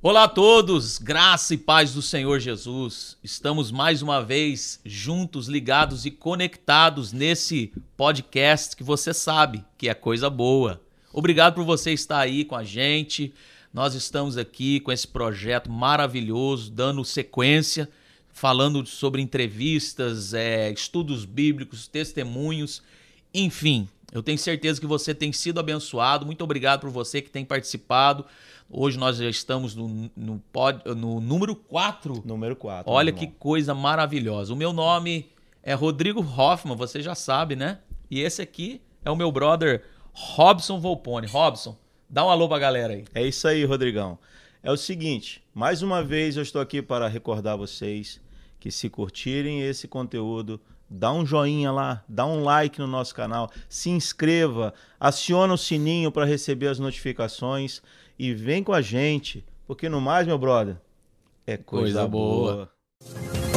Olá a todos, graça e paz do Senhor Jesus. Estamos mais uma vez juntos, ligados e conectados nesse podcast que você sabe que é coisa boa. Obrigado por você estar aí com a gente. Nós estamos aqui com esse projeto maravilhoso, dando sequência, falando sobre entrevistas, é, estudos bíblicos, testemunhos, enfim. Eu tenho certeza que você tem sido abençoado. Muito obrigado por você que tem participado. Hoje nós já estamos no, no, pod, no número 4. Número 4. Olha que coisa maravilhosa. O meu nome é Rodrigo Hoffman, você já sabe, né? E esse aqui é o meu brother Robson Volpone. Robson, dá um alô pra galera aí. É isso aí, Rodrigão. É o seguinte, mais uma vez eu estou aqui para recordar vocês que se curtirem esse conteúdo, dá um joinha lá, dá um like no nosso canal, se inscreva, aciona o sininho para receber as notificações e vem com a gente, porque no mais, meu brother, é coisa, coisa boa. boa.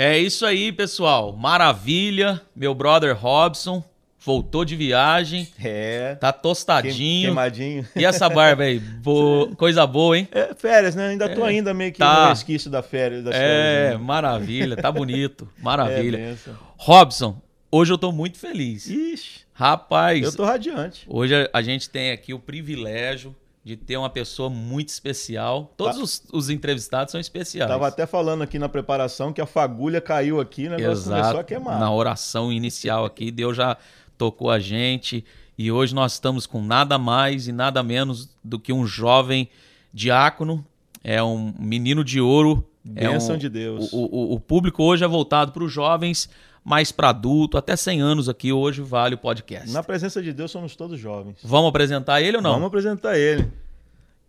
É isso aí, pessoal. Maravilha. Meu brother Robson voltou de viagem. É. Tá tostadinho. Queimadinho. E essa barba aí? Bo... Coisa boa, hein? É, férias, né? Ainda tô é. ainda meio que tá. no resquício da férias. Das é, férias, né? maravilha. Tá bonito. Maravilha. É, Robson, hoje eu tô muito feliz. Ixi. Rapaz. Eu tô radiante. Hoje a gente tem aqui o privilégio de ter uma pessoa muito especial. Todos tá. os, os, entrevistados são especiais. Tava até falando aqui na preparação que a fagulha caiu aqui, né? Começou a queimar. Na oração inicial aqui, Deus já tocou a gente e hoje nós estamos com nada mais e nada menos do que um jovem diácono, é um menino de ouro. Bênção é um, de Deus. O, o, o público hoje é voltado para os jovens, mais para adulto, até 100 anos aqui hoje vale o podcast. Na presença de Deus somos todos jovens. Vamos apresentar ele ou não? Vamos apresentar ele.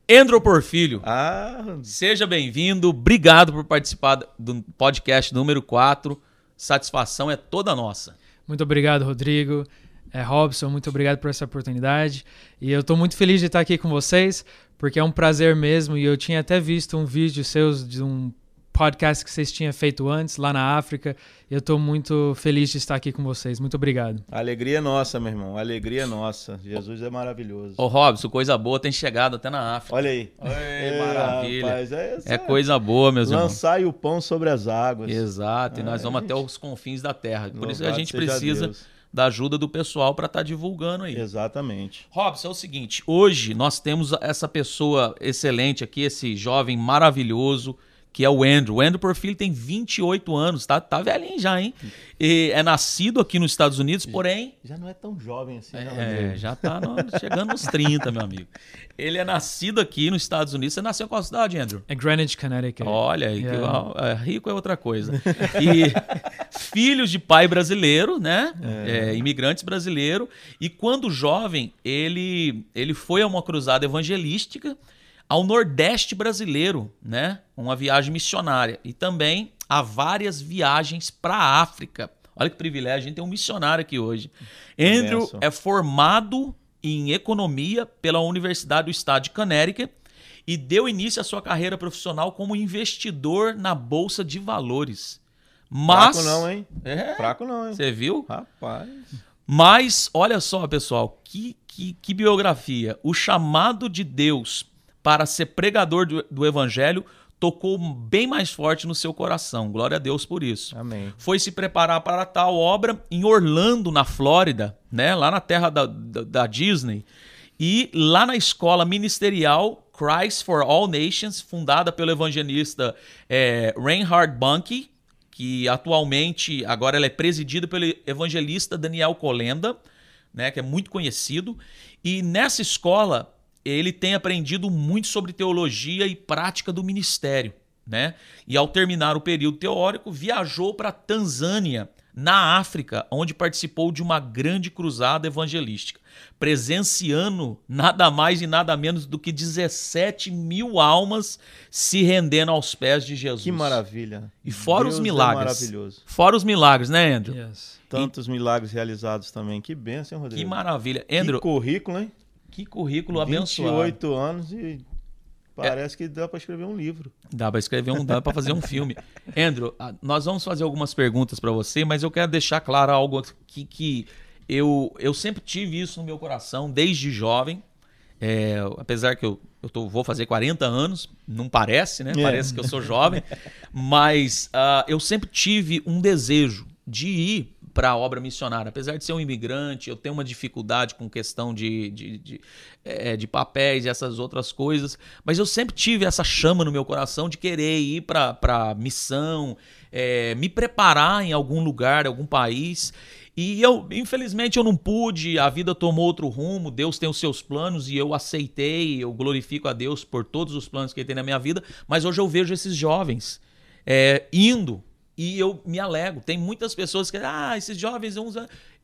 Endro Porfílio. Ah. Seja bem-vindo. Obrigado por participar do podcast número 4. Satisfação é toda nossa. Muito obrigado, Rodrigo. É, Robson, muito obrigado por essa oportunidade. E eu estou muito feliz de estar aqui com vocês, porque é um prazer mesmo. E eu tinha até visto um vídeo seus de um podcast que vocês tinham feito antes, lá na África. Eu estou muito feliz de estar aqui com vocês. Muito obrigado. alegria é nossa, meu irmão. alegria é nossa. Jesus é maravilhoso. Ô, Robson, coisa boa tem chegado até na África. Olha aí. Ei, é, maravilha. Rapaz, é, é, coisa boa, meus irmãos. Lançar o pão sobre as águas. Exato. E nós vamos gente... até os confins da terra. Por isso que a gente precisa. Deus da ajuda do pessoal para estar tá divulgando aí. Exatamente. Robson, é o seguinte, hoje nós temos essa pessoa excelente aqui, esse jovem maravilhoso, que é o Andrew. O Andrew Porfílio tem 28 anos, tá, tá velhinho já, hein? E é nascido aqui nos Estados Unidos, porém... Já não é tão jovem assim, É, já tá no, chegando nos 30, meu amigo. Ele é nascido aqui nos Estados Unidos. Você nasceu em qual cidade, Andrew? É Greenwich, Connecticut. Olha, yeah. que, é, rico é outra coisa. E filhos de pai brasileiro, né? É. É, imigrantes brasileiro. E quando jovem, ele, ele foi a uma cruzada evangelística ao Nordeste brasileiro, né? Uma viagem missionária. E também a várias viagens para a África. Olha que privilégio, a gente tem um missionário aqui hoje. Andrew é formado em economia pela Universidade do Estado de Connecticut e deu início à sua carreira profissional como investidor na bolsa de valores. Mas fraco não, hein? É, fraco não, hein? Você viu? Rapaz. Mas olha só, pessoal, que, que, que biografia. O chamado de Deus para ser pregador do, do evangelho tocou bem mais forte no seu coração. Glória a Deus por isso. Amém. Foi se preparar para tal obra em Orlando, na Flórida, né? lá na terra da, da, da Disney. E lá na escola ministerial Christ for All Nations, fundada pelo evangelista é, Reinhard Bunke, que atualmente agora ela é presidida pelo evangelista Daniel Colenda, né, que é muito conhecido. E nessa escola ele tem aprendido muito sobre teologia e prática do ministério, né? E ao terminar o período teórico, viajou para Tanzânia, na África, onde participou de uma grande cruzada evangelística, presenciando nada mais e nada menos do que 17 mil almas se rendendo aos pés de Jesus. Que maravilha! E fora Deus os milagres. É maravilhoso. Fora os milagres, né, Andrew? Yes. Tantos e... milagres realizados também. Que bênção, Rodrigo. Que maravilha. Andrew, que currículo, hein? Que currículo 28 abençoado. 28 anos e Parece que dá para escrever um livro. Dá para escrever um, dá para fazer um filme. Andrew, ah, nós vamos fazer algumas perguntas para você, mas eu quero deixar claro algo que, que eu, eu sempre tive isso no meu coração desde jovem. É, apesar que eu, eu tô, vou fazer 40 anos, não parece, né? É. Parece que eu sou jovem, mas uh, eu sempre tive um desejo de ir para a obra missionária. Apesar de ser um imigrante, eu tenho uma dificuldade com questão de, de, de, é, de papéis e essas outras coisas, mas eu sempre tive essa chama no meu coração de querer ir para missão, é, me preparar em algum lugar, algum país. E eu, infelizmente, eu não pude, a vida tomou outro rumo, Deus tem os seus planos e eu aceitei, eu glorifico a Deus por todos os planos que Ele tem na minha vida, mas hoje eu vejo esses jovens é, indo e eu me alegro. Tem muitas pessoas que, ah, esses jovens,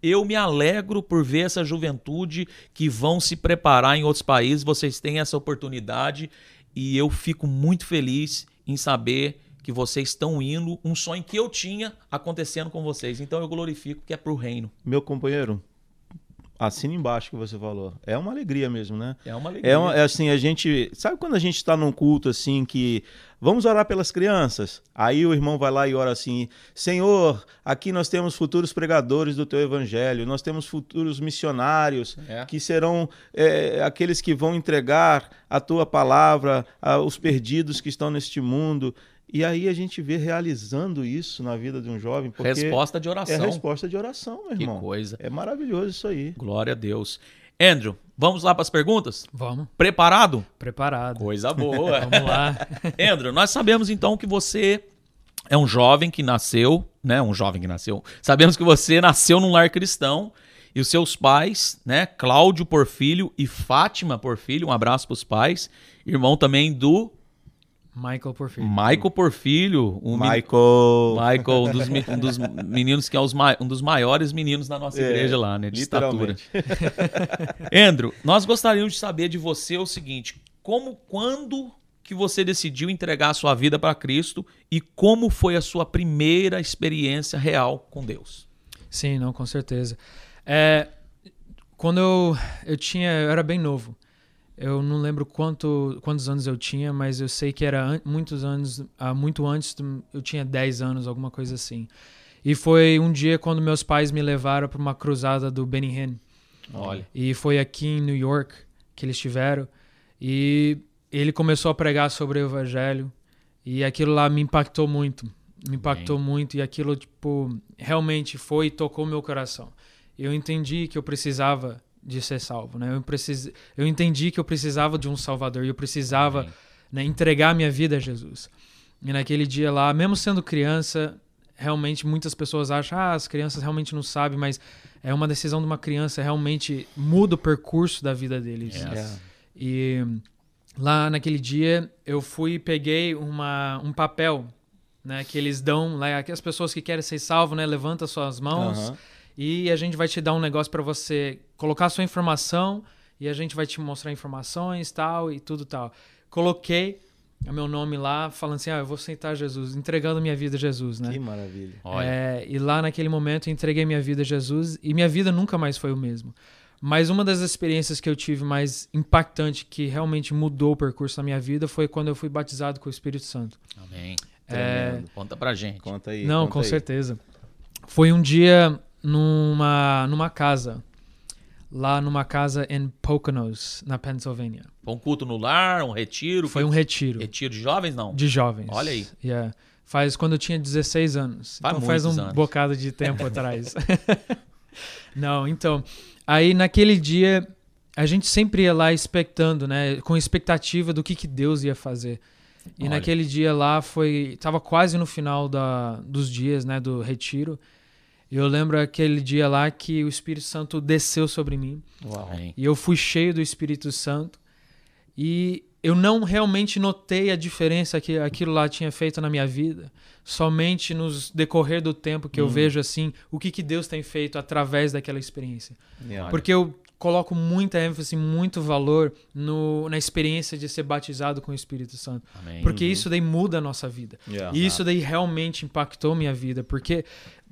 eu me alegro por ver essa juventude que vão se preparar em outros países, vocês têm essa oportunidade e eu fico muito feliz em saber que vocês estão indo, um sonho que eu tinha acontecendo com vocês. Então eu glorifico que é pro reino. Meu companheiro, assina embaixo que você falou. É uma alegria mesmo, né? É uma alegria. É, uma, é assim, a gente. Sabe quando a gente está num culto assim que. Vamos orar pelas crianças? Aí o irmão vai lá e ora assim: Senhor, aqui nós temos futuros pregadores do teu evangelho, nós temos futuros missionários É. que serão é, aqueles que vão entregar a tua palavra aos perdidos que estão neste mundo. E aí a gente vê realizando isso na vida de um jovem. Porque Resposta de É oração. resposta de oração, meu Que irmão. coisa. É maravilhoso isso aí. Glória a Deus. Andrew, vamos lá para as perguntas? Vamos, Preparado? preparado. Coisa boa. Vamos lá. Andrew, nós sabemos então que você é um jovem que nasceu, né? Um jovem que nasceu. Sabemos que você nasceu num lar cristão e os seus pais, né? Cláudio Porfílio e Fátima Porfílio, um abraço para os pais. Irmão também do Michael Porfírio. Michael Porfílio, um Michael. Michael, um dos, um dos meninos que é os ma- um dos maiores meninos da nossa É, igreja lá, né? De estatura. Andrew, nós gostaríamos de saber de você o seguinte: como, quando que você decidiu entregar a sua vida para Cristo e como foi a sua primeira experiência real com Deus? Sim, não, com certeza. É, quando eu, eu tinha, eu era bem novo. Eu não lembro quanto, quantos anos eu tinha, mas eu sei que era muitos anos, ah, muito antes, eu tinha 10 anos, alguma coisa assim. E foi um dia quando meus pais me levaram para uma cruzada do Benny Hinn. Olha, E foi aqui em New York que eles estiveram. E ele começou a pregar sobre o evangelho. E aquilo lá me impactou muito. Me impactou muito. E aquilo, tipo, realmente foi e tocou meu coração. Eu entendi que eu precisava de ser salvo, né? Eu, precis... eu entendi que eu precisava de um salvador. E eu precisava Amém. né, entregar minha vida a Jesus. E naquele dia lá, mesmo sendo criança, realmente muitas pessoas acham, ah, as crianças realmente não sabem, mas é uma decisão de uma criança, realmente muda o percurso da vida deles. Yes. E lá naquele dia eu fui e peguei uma, um papel, né, que eles dão lá, as pessoas que querem ser salvo, né, levanta suas mãos Aham. E a gente vai te dar um negócio para você colocar sua informação e a gente vai te mostrar informações tal e tudo tal. Coloquei o meu nome lá, falando assim, ah, eu vou aceitar Jesus, entregando minha vida a Jesus, né? Que maravilha. olha. É, e lá naquele momento eu entreguei minha vida a Jesus e minha vida nunca mais foi o mesmo. Mas uma das experiências que eu tive mais impactante, que realmente mudou o percurso da minha vida, foi quando eu fui batizado com o Espírito Santo. Amém. É, Tremendo. Conta pra gente. Conta aí. não, conta com aí. certeza. Foi um dia numa, numa casa, lá numa casa em Poconos, na Pennsylvania. Foi um culto no lar, um retiro? Foi um retiro retiro de jovens, não? de jovens. Olha aí. Yeah. Faz quando eu tinha 16 anos. Faz então faz um anos. bocado de tempo atrás. Não, então. Aí naquele dia a gente sempre ia lá expectando, né? Com expectativa do que, que Deus ia fazer. E Olha. naquele dia lá foi. Tava quase no final da, dos dias, né? Do retiro. E eu lembro aquele dia lá que o Espírito Santo desceu sobre mim. Uau. E eu fui cheio do Espírito Santo. E eu não realmente notei a diferença que aquilo lá tinha feito na minha vida. Somente nos decorrer do tempo que eu Hum. vejo assim o que, que Deus tem feito através daquela experiência. Porque eu coloco muita ênfase, muito valor no, na experiência de ser batizado com o Espírito Santo. Amém. Porque isso daí muda a nossa vida. Yeah. E isso daí realmente impactou minha vida, porque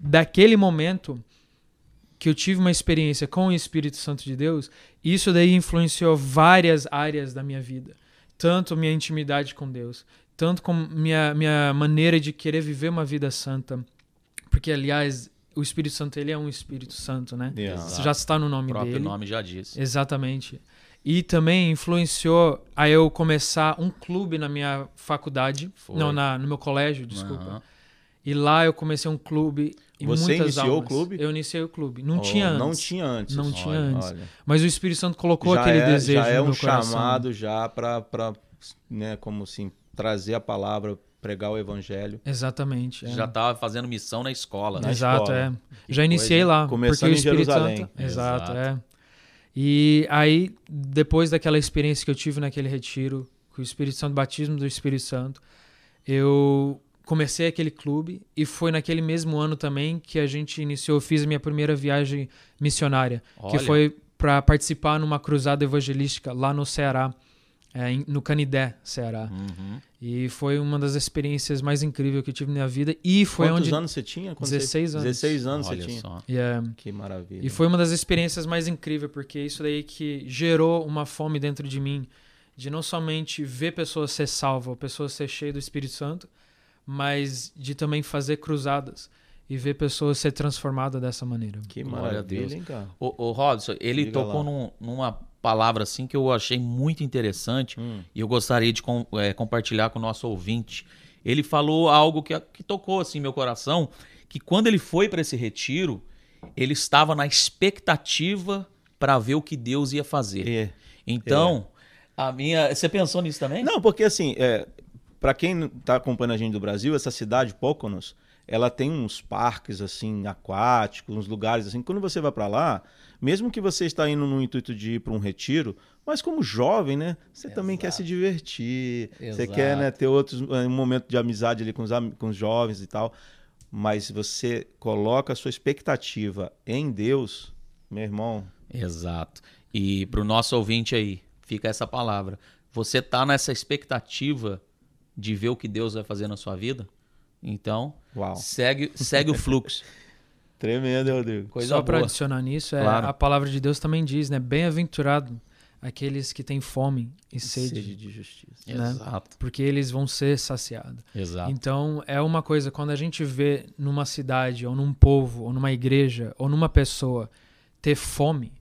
daquele momento que eu tive uma experiência com o Espírito Santo de Deus, isso daí influenciou várias áreas da minha vida. tanto minha intimidade com Deus, tanto como minha, minha maneira de querer viver uma vida santa. Porque, aliás, o Espírito Santo, ele é um Espírito Santo, né? Yeah. Isso já está no nome O próprio dele. nome já disse. Exatamente. E também influenciou a eu começar um clube na minha faculdade. Foi. Não, na, no meu colégio, desculpa. Aham. E lá eu comecei um clube. E Você muitas iniciou o clube? Eu iniciei o clube. Não Oh, tinha antes. Não tinha antes. Não Olha, tinha antes. olha. Mas o Espírito Santo colocou já aquele é, desejo já é no um meu coração. chamado já para, né, como assim, trazer a palavra, pregar o evangelho. Exatamente. é. Já estava fazendo missão na escola. Na? Exato, escola. é. Já iniciei lá. Começando porque o em Espírito Jerusalém. Santo. Exato, Exato. é. E aí, depois daquela experiência que eu tive naquele retiro, com o Espírito Santo, batismo do Espírito Santo, eu comecei aquele clube e foi naquele mesmo ano também que a gente iniciou, fiz a minha primeira viagem missionária, que Olha. foi para participar numa cruzada evangelística lá no Ceará, é, no Canidé, Ceará. Uhum. E foi uma das experiências mais incríveis que eu tive na minha vida e foi Quantos onde anos você tinha? Quando 16 você... anos. 16 anos Olha você tinha. só. Yeah. Que maravilha. E foi uma das experiências mais incríveis, porque isso daí que gerou uma fome dentro de mim, de não somente ver pessoas ser salvas, pessoas ser cheias do Espírito Santo, mas de também fazer cruzadas e ver pessoas ser transformadas dessa maneira. Que maravilha, hein, cara? O, o Robson, ele Diga tocou num- numa palavra assim que eu achei muito interessante Hum. e eu gostaria de com- eh, compartilhar com o nosso ouvinte. Ele falou algo que, que tocou assim meu coração, que quando ele foi para esse retiro, ele estava na expectativa para ver o que Deus ia fazer. É. Então, a minha, você pensou nisso também? Não, porque assim, é, para quem está acompanhando a gente do Brasil, essa cidade, Poconos, ela tem uns parques assim aquáticos, uns lugares assim. Quando você vai para lá, mesmo que você está indo no intuito de ir para um retiro, mas como jovem, né, você também quer Exato. se divertir, você Exato. quer né, ter outros um momento de amizade ali com os, com os jovens e tal. Mas você coloca a sua expectativa em Deus, meu irmão. Exato. E para o nosso ouvinte aí, fica essa palavra. Você tá nessa expectativa de ver o que Deus vai fazer na sua vida? Então, Uau. segue, segue o fluxo. Tremendo, Rodrigo. Coisa Só para adicionar nisso, é, Claro. a palavra de Deus também diz, né? Bem-aventurado aqueles que têm fome e sede, Sede de justiça. né? Exato. porque eles vão ser saciados. Exato. Então, é uma coisa, quando a gente vê numa cidade, ou num povo, ou numa igreja, ou numa pessoa ter fome,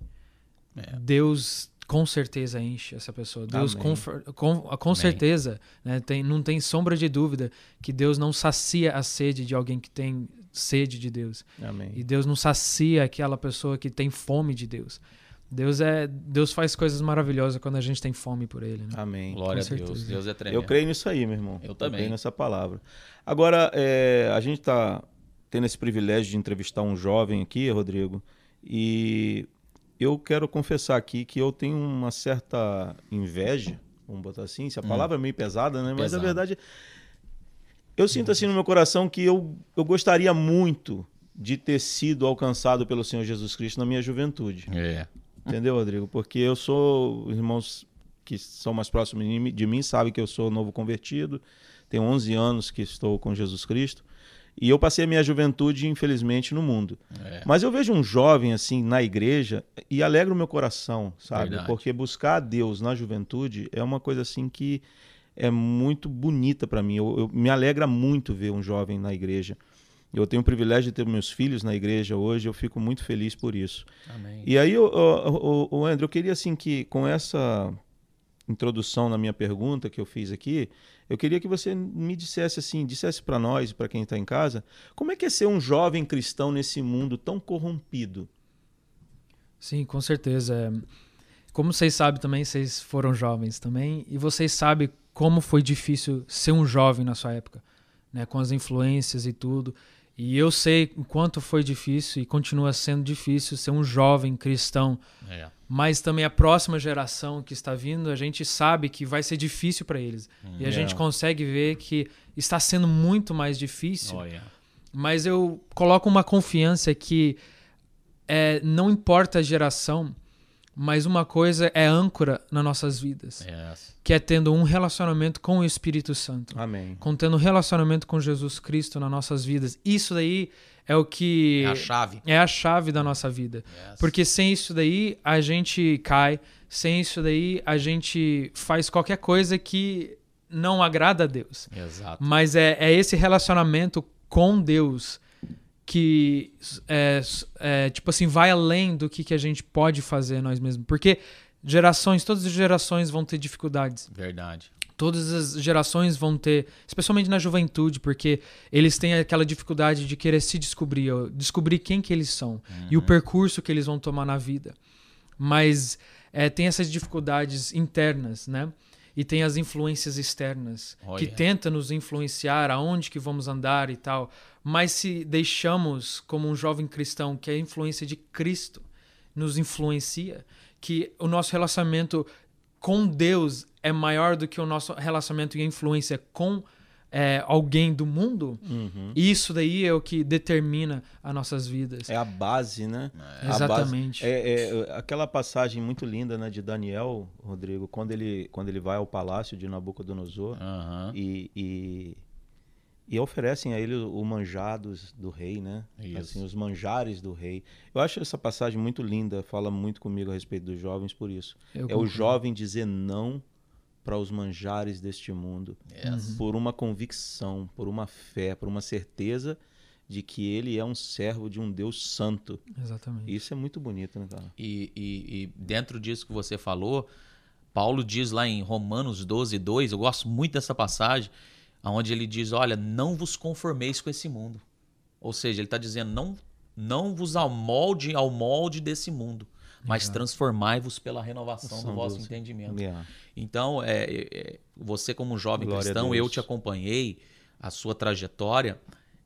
É. Deus com certeza enche essa pessoa. Deus com, com, com certeza, né, tem, não tem sombra de dúvida que Deus não sacia a sede de alguém que tem sede de Deus. Amém. E Deus não sacia aquela pessoa que tem fome de Deus. Deus é Deus faz coisas maravilhosas quando a gente tem fome por ele, né? Amém. Glória a Deus. Deus é tremendo. Eu creio nisso aí, meu irmão. Eu também. creio nessa palavra. Agora, é, a gente está tendo esse privilégio de entrevistar um jovem aqui, Rodrigo, e eu quero confessar aqui que eu tenho uma certa inveja, vamos botar assim, se a palavra é meio pesada, né? Mas Pesado. a verdade, eu sinto assim no meu coração que eu, eu gostaria muito de ter sido alcançado pelo Senhor Jesus Cristo na minha juventude. É. Entendeu, Rodrigo? Porque eu sou, os irmãos que são mais próximos de mim, de mim sabem que eu sou novo convertido, tenho 11 anos que estou com Jesus Cristo, e eu passei a minha juventude, infelizmente, no mundo. É. Mas eu vejo um jovem assim na igreja e alegra o meu coração, sabe? Verdade. Porque buscar a Deus na juventude é uma coisa assim que é muito bonita para mim. Eu, eu- me alegra muito ver um jovem na igreja. Eu tenho o privilégio de ter meus filhos na igreja hoje, eu fico muito feliz por isso. Amém. E aí, o, o, o, o André, eu queria assim que com essa introdução na minha pergunta que eu fiz aqui, eu queria que você me dissesse assim, dissesse para nós, para quem está em casa, como é que é ser um jovem cristão nesse mundo tão corrompido? Sim, com certeza. É, Como vocês sabem também, vocês foram jovens também, e vocês sabem como foi difícil ser um jovem na sua época, né? Com as influências e tudo. E eu sei o quanto foi difícil e continua sendo difícil ser um jovem cristão, É. mas também a próxima geração que está vindo, a gente sabe que vai ser difícil para eles. E a É. gente consegue ver que está sendo muito mais difícil Olha. mas eu coloco uma confiança que é, não importa a geração, mas uma coisa é âncora nas nossas vidas, Yes. que é tendo um relacionamento com o Espírito Santo, Amém. com tendo um relacionamento com Jesus Cristo nas nossas vidas. Isso daí é o que É a chave. é a chave da nossa vida. Yes. Porque sem isso daí a gente cai, sem isso daí a gente faz qualquer coisa que não agrada a Deus. Exato. Mas é, é esse relacionamento com Deus que é, é, tipo assim vai além do que, que a gente pode fazer nós mesmos. Porque gerações, todas as gerações vão ter dificuldades. Verdade. Todas as gerações vão ter, especialmente na juventude, porque eles têm aquela dificuldade de querer se descobrir, descobrir quem que eles são e o percurso que eles vão tomar na vida. Mas é, tem essas dificuldades internas, né? E tem as influências externas que Olha. tentam nos influenciar aonde que vamos andar e tal. Mas se deixamos como um jovem cristão que a influência de Cristo nos influencia, que o nosso relacionamento com Deus é maior do que o nosso relacionamento e influência com é, alguém do mundo, Uhum. isso daí é o que determina as nossas vidas. É a base, né? A Exatamente. base- é, é, aquela passagem muito linda né, de Daniel, Rodrigo, quando ele, quando ele vai ao palácio de Nabucodonosor Aham. e, e, e oferecem a ele o, o manjados do rei, né? Isso. Assim, os manjares do rei. Eu acho essa passagem muito linda, fala muito comigo a respeito dos jovens por isso. Eu é o concordo. jovem dizer não para os manjares deste mundo, Yes. por uma convicção, por uma fé, por uma certeza de que ele é um servo de um Deus santo. Exatamente. Isso é muito bonito, né, cara? E, e- e dentro disso que você falou, Paulo diz lá em Romanos 12, 2, eu gosto muito dessa passagem, onde ele diz: Olha, não vos conformeis com esse mundo. Ou seja, ele está dizendo: não, não vos amolde ao molde desse mundo, mas transformai-vos pela renovação do São vosso Deus. entendimento. Yeah. Então, é, é, é, você como jovem Glória cristão, eu te acompanhei, a sua trajetória,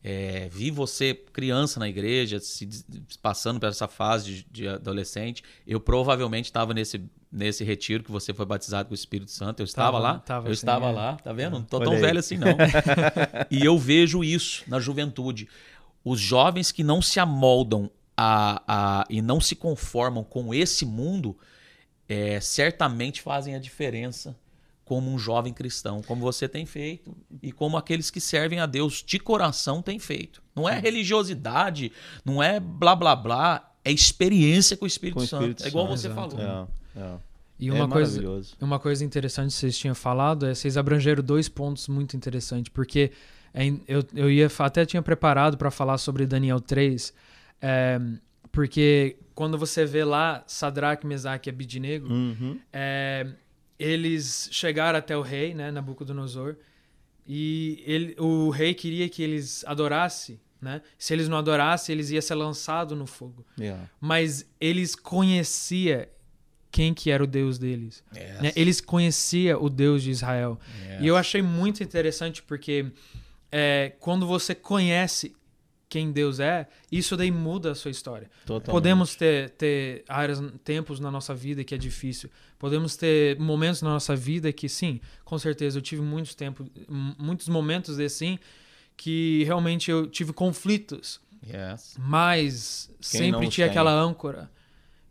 é, vi você criança na igreja, se passando por essa fase de, de adolescente. Eu provavelmente estava nesse, nesse retiro que você foi batizado com o Espírito Santo. Eu estava Tava, lá, tava eu sim, estava é. lá, tá vendo? Não tô Olha tão aí. velho assim não. e eu vejo isso na juventude. Os jovens que não se amoldam a, a, e não se conformam com esse mundo, é, certamente fazem a diferença como um jovem cristão, como você tem feito e como aqueles que servem a Deus de coração têm feito. Não é religiosidade, não é blá blá blá, é experiência com o Espírito, Com o Santo. Espírito é igual Santo. você Exato. falou. É, é. E É uma coisa, maravilhoso. uma coisa interessante que vocês tinham falado é vocês abrangeram dois pontos muito interessantes, porque é eu, eu ia até tinha preparado para falar sobre Daniel 3, é, porque quando você vê lá Sadraque, Mesaque e Abidnego, Uhum. é, eles chegaram até o rei, né, Nabucodonosor, e ele, o rei queria que eles adorassem, né? Se eles não adorassem, eles iam ser lançados no fogo. Yeah. Mas eles conheciam quem que era o Deus deles. Yes. né? Eles conheciam o Deus de Israel. Yes. E eu achei muito interessante porque é, quando você conhece quem Deus é, isso daí muda a sua história. Totalmente. Podemos ter, ter áreas, tempos na nossa vida que é difícil. Podemos ter momentos na nossa vida que, sim, com certeza, eu tive muitos tempos, muitos momentos assim que realmente eu tive conflitos, Yes. mas Quem sempre tinha tem? aquela âncora,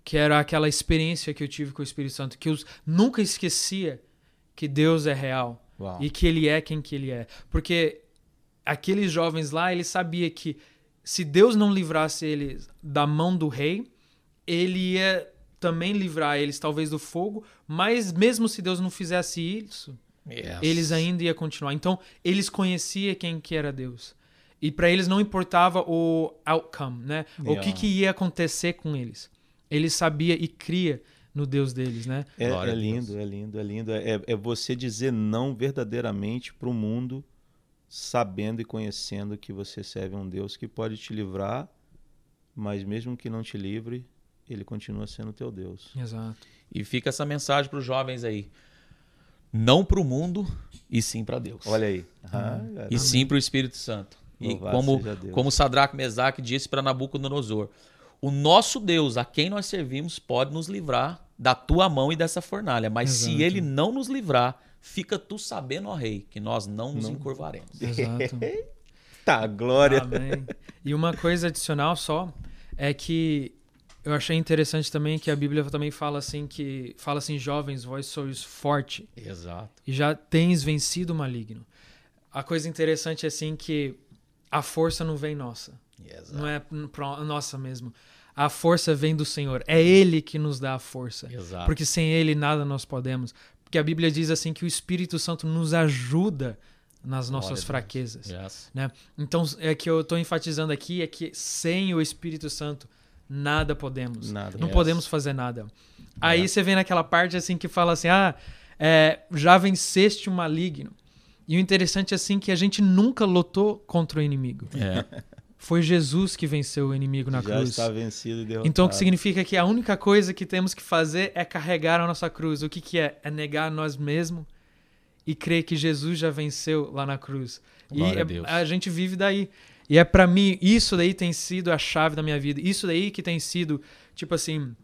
que era aquela experiência que eu tive com o Espírito Santo, que eu nunca esquecia que Deus é real e que ele é quem que ele é. Porque aqueles jovens lá, eles sabiam que se Deus não livrasse eles da mão do rei, ele ia também livrar eles talvez do fogo, mas mesmo se Deus não fizesse isso, Yes. eles ainda iam continuar. Então, eles conheciam quem que era Deus. E para eles não importava o outcome, né? O Yeah. que que ia acontecer com eles. Eles sabiam e cria no Deus deles, né? É, é lindo, é lindo, é lindo. É, é você dizer não verdadeiramente para o mundo, sabendo e conhecendo que você serve um Deus que pode te livrar, mas mesmo que não te livre, ele continua sendo teu Deus. Exato. E fica essa mensagem para os jovens aí. Não para o mundo, e sim para Deus. Olha aí. Ah, cara. e sim para o Espírito Santo. E como, como Sadraque Mesaque disse para Nabucodonosor, o nosso Deus, a quem nós servimos, pode nos livrar da tua mão e dessa fornalha. Mas se Exato. ele não nos livrar, fica tu sabendo, ó rei, que nós não nos Não. encurvaremos. Exato. Tá, glória. Amém. E uma coisa adicional só é que eu achei interessante também que a Bíblia também fala assim que fala assim, jovens, vós sois forte Exato. e já tens vencido o maligno. A coisa interessante é assim que a força não vem nossa, Exato. não é nossa mesmo. A força vem do Senhor. É Ele que nos dá a força. Exato. Porque sem Ele nada nós podemos. Porque a Bíblia diz assim que o Espírito Santo nos ajuda nas nossas fraquezas. Yes. né? Então, é que eu estou enfatizando aqui é que sem o Espírito Santo nada podemos. Nada. Não Yes. podemos fazer nada. Aí Yes. você vem naquela parte assim que fala assim: ah, é, já venceste o maligno. E o interessante é assim que a gente nunca lutou contra o inimigo. É. Foi Jesus que venceu o inimigo na Já cruz. está vencido e derrotado. Então, o que significa que a única coisa que temos que fazer é carregar a nossa cruz. O que, que é? É negar nós mesmos e crer que Jesus já venceu lá na cruz. Glória e a Deus. a gente vive daí. E é pra mim, isso daí tem sido a chave da minha vida. Isso daí que tem sido, tipo assim,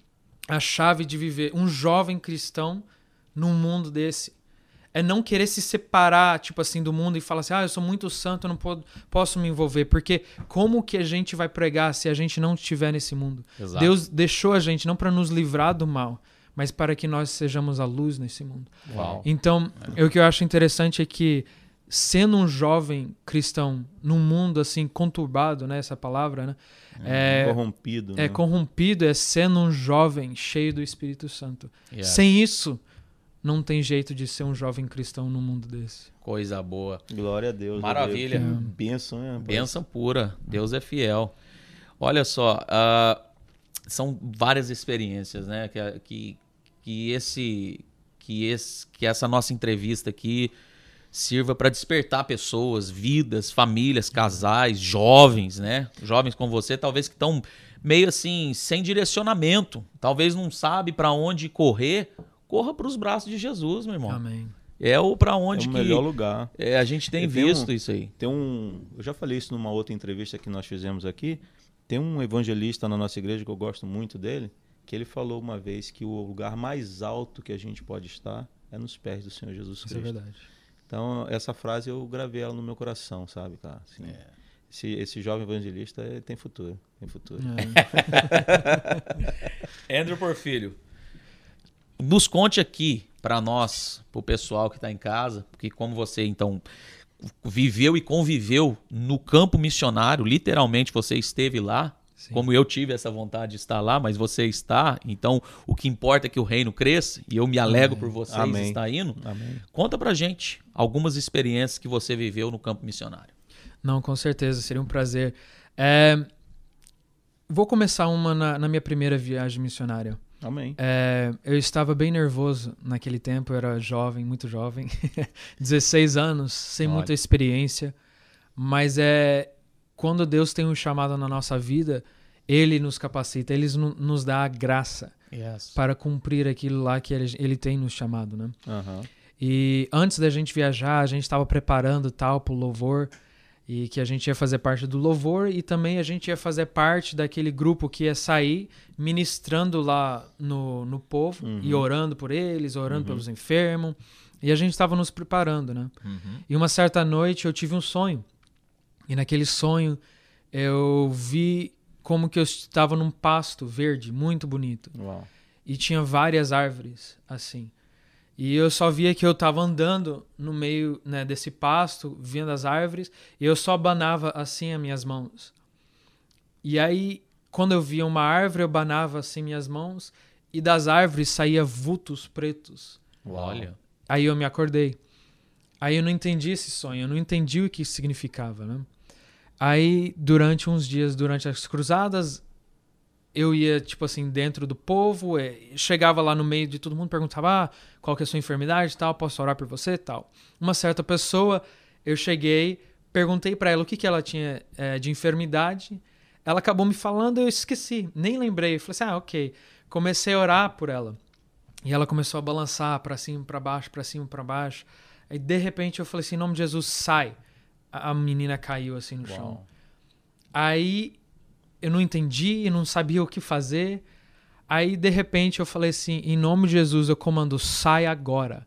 a chave de viver um jovem cristão num mundo desse. É não querer se separar, tipo assim, do mundo e falar assim, ah, eu sou muito santo, eu não po- posso me envolver. Porque como que a gente vai pregar se a gente não estiver nesse mundo? Exato. Deus deixou a gente não para nos livrar do mal, mas para que nós sejamos a luz nesse mundo. Uau. Então, o que eu acho interessante é que sendo um jovem cristão num mundo assim conturbado, né, essa palavra, né? É, corrompido. é né? corrompido, é sendo um jovem cheio do Espírito Santo. Yes. Sem isso, não tem jeito de ser um jovem cristão num mundo desse. Coisa boa. Glória a Deus. Maravilha. Rodrigo. Que Bênção, né? Bênção pura. Deus é fiel. Olha só, ah, são várias experiências, né? Que, que, que esse, que esse, que essa nossa entrevista aqui sirva para despertar pessoas, vidas, famílias, casais, jovens, né? Jovens como você, talvez que estão meio assim sem direcionamento, talvez não sabe para onde correr. Corra para os braços de Jesus, meu irmão. Amém. É o para É onde o que melhor lugar. é, a gente tem tenho visto um- isso aí. Tem um. Eu já falei isso numa outra entrevista que nós fizemos aqui. Tem um evangelista na nossa igreja que eu gosto muito dele, que ele falou uma vez que o lugar mais alto que a gente pode estar é nos pés do Senhor Jesus Isso é Cristo. verdade. Então, essa frase eu gravei ela no meu coração, sabe, cara? Assim, É. esse, esse jovem evangelista tem futuro. Tem futuro. É. Andrew Porfírio, nos conte aqui para nós, pro pessoal que está em casa, porque como você então viveu e conviveu no campo missionário, literalmente você esteve lá, Sim. como eu tive essa vontade de estar lá, mas você está, então o que importa é que o reino cresça e eu me alegro por vocês Amém. estar indo. Amém. Conta pra gente algumas experiências que você viveu no campo missionário. Não, com certeza, seria um prazer. É, Vou começar uma na, na minha primeira viagem missionária. Amém. É, eu estava bem nervoso naquele tempo, eu era jovem, muito jovem, 16 anos, sem Olha. muita experiência, mas é quando Deus tem um chamado na nossa vida, Ele nos capacita, Ele no- nos dá a graça Yes. para cumprir aquilo lá que Ele, tem nos chamado, né? Aham. E antes da gente viajar, a gente estava preparando tal para o louvor e que a gente ia fazer parte do louvor e também a gente ia fazer parte daquele grupo que ia sair ministrando lá no, no povo e orando por eles, orando pelos enfermos. E a gente estava nos preparando, né? Uhum. E uma certa noite eu tive um sonho. E naquele sonho eu vi como que eu estava num pasto verde, muito bonito Uau. e tinha várias árvores assim. E eu só via que eu tava andando no meio né, desse pasto, vendo as árvores, e eu só banava assim as minhas mãos. E aí, quando eu via uma árvore, eu banava assim minhas mãos, e das árvores saía vultos pretos. Olha. Aí eu me acordei. Aí eu não entendi esse sonho, eu não entendi o que isso significava, né? Aí, durante uns dias, durante as cruzadas, eu ia, tipo assim, dentro do povo, eh, chegava lá no meio de todo mundo, perguntava, ah, qual que é a sua enfermidade e tal, posso orar por você e tal. Uma certa pessoa, eu cheguei, perguntei pra ela o que, que ela tinha eh, de enfermidade, ela acabou me falando, eu esqueci, nem lembrei. Eu falei assim, ah, ok. Comecei a orar por ela. E ela começou a balançar pra cima, pra baixo, pra cima, pra baixo. Aí de repente eu falei assim, em nome de Jesus, sai. A menina caiu assim no chão. Uau. Aí eu não entendi, não sabia o que fazer. Aí de repente eu falei assim, em nome de Jesus eu comando, sai agora.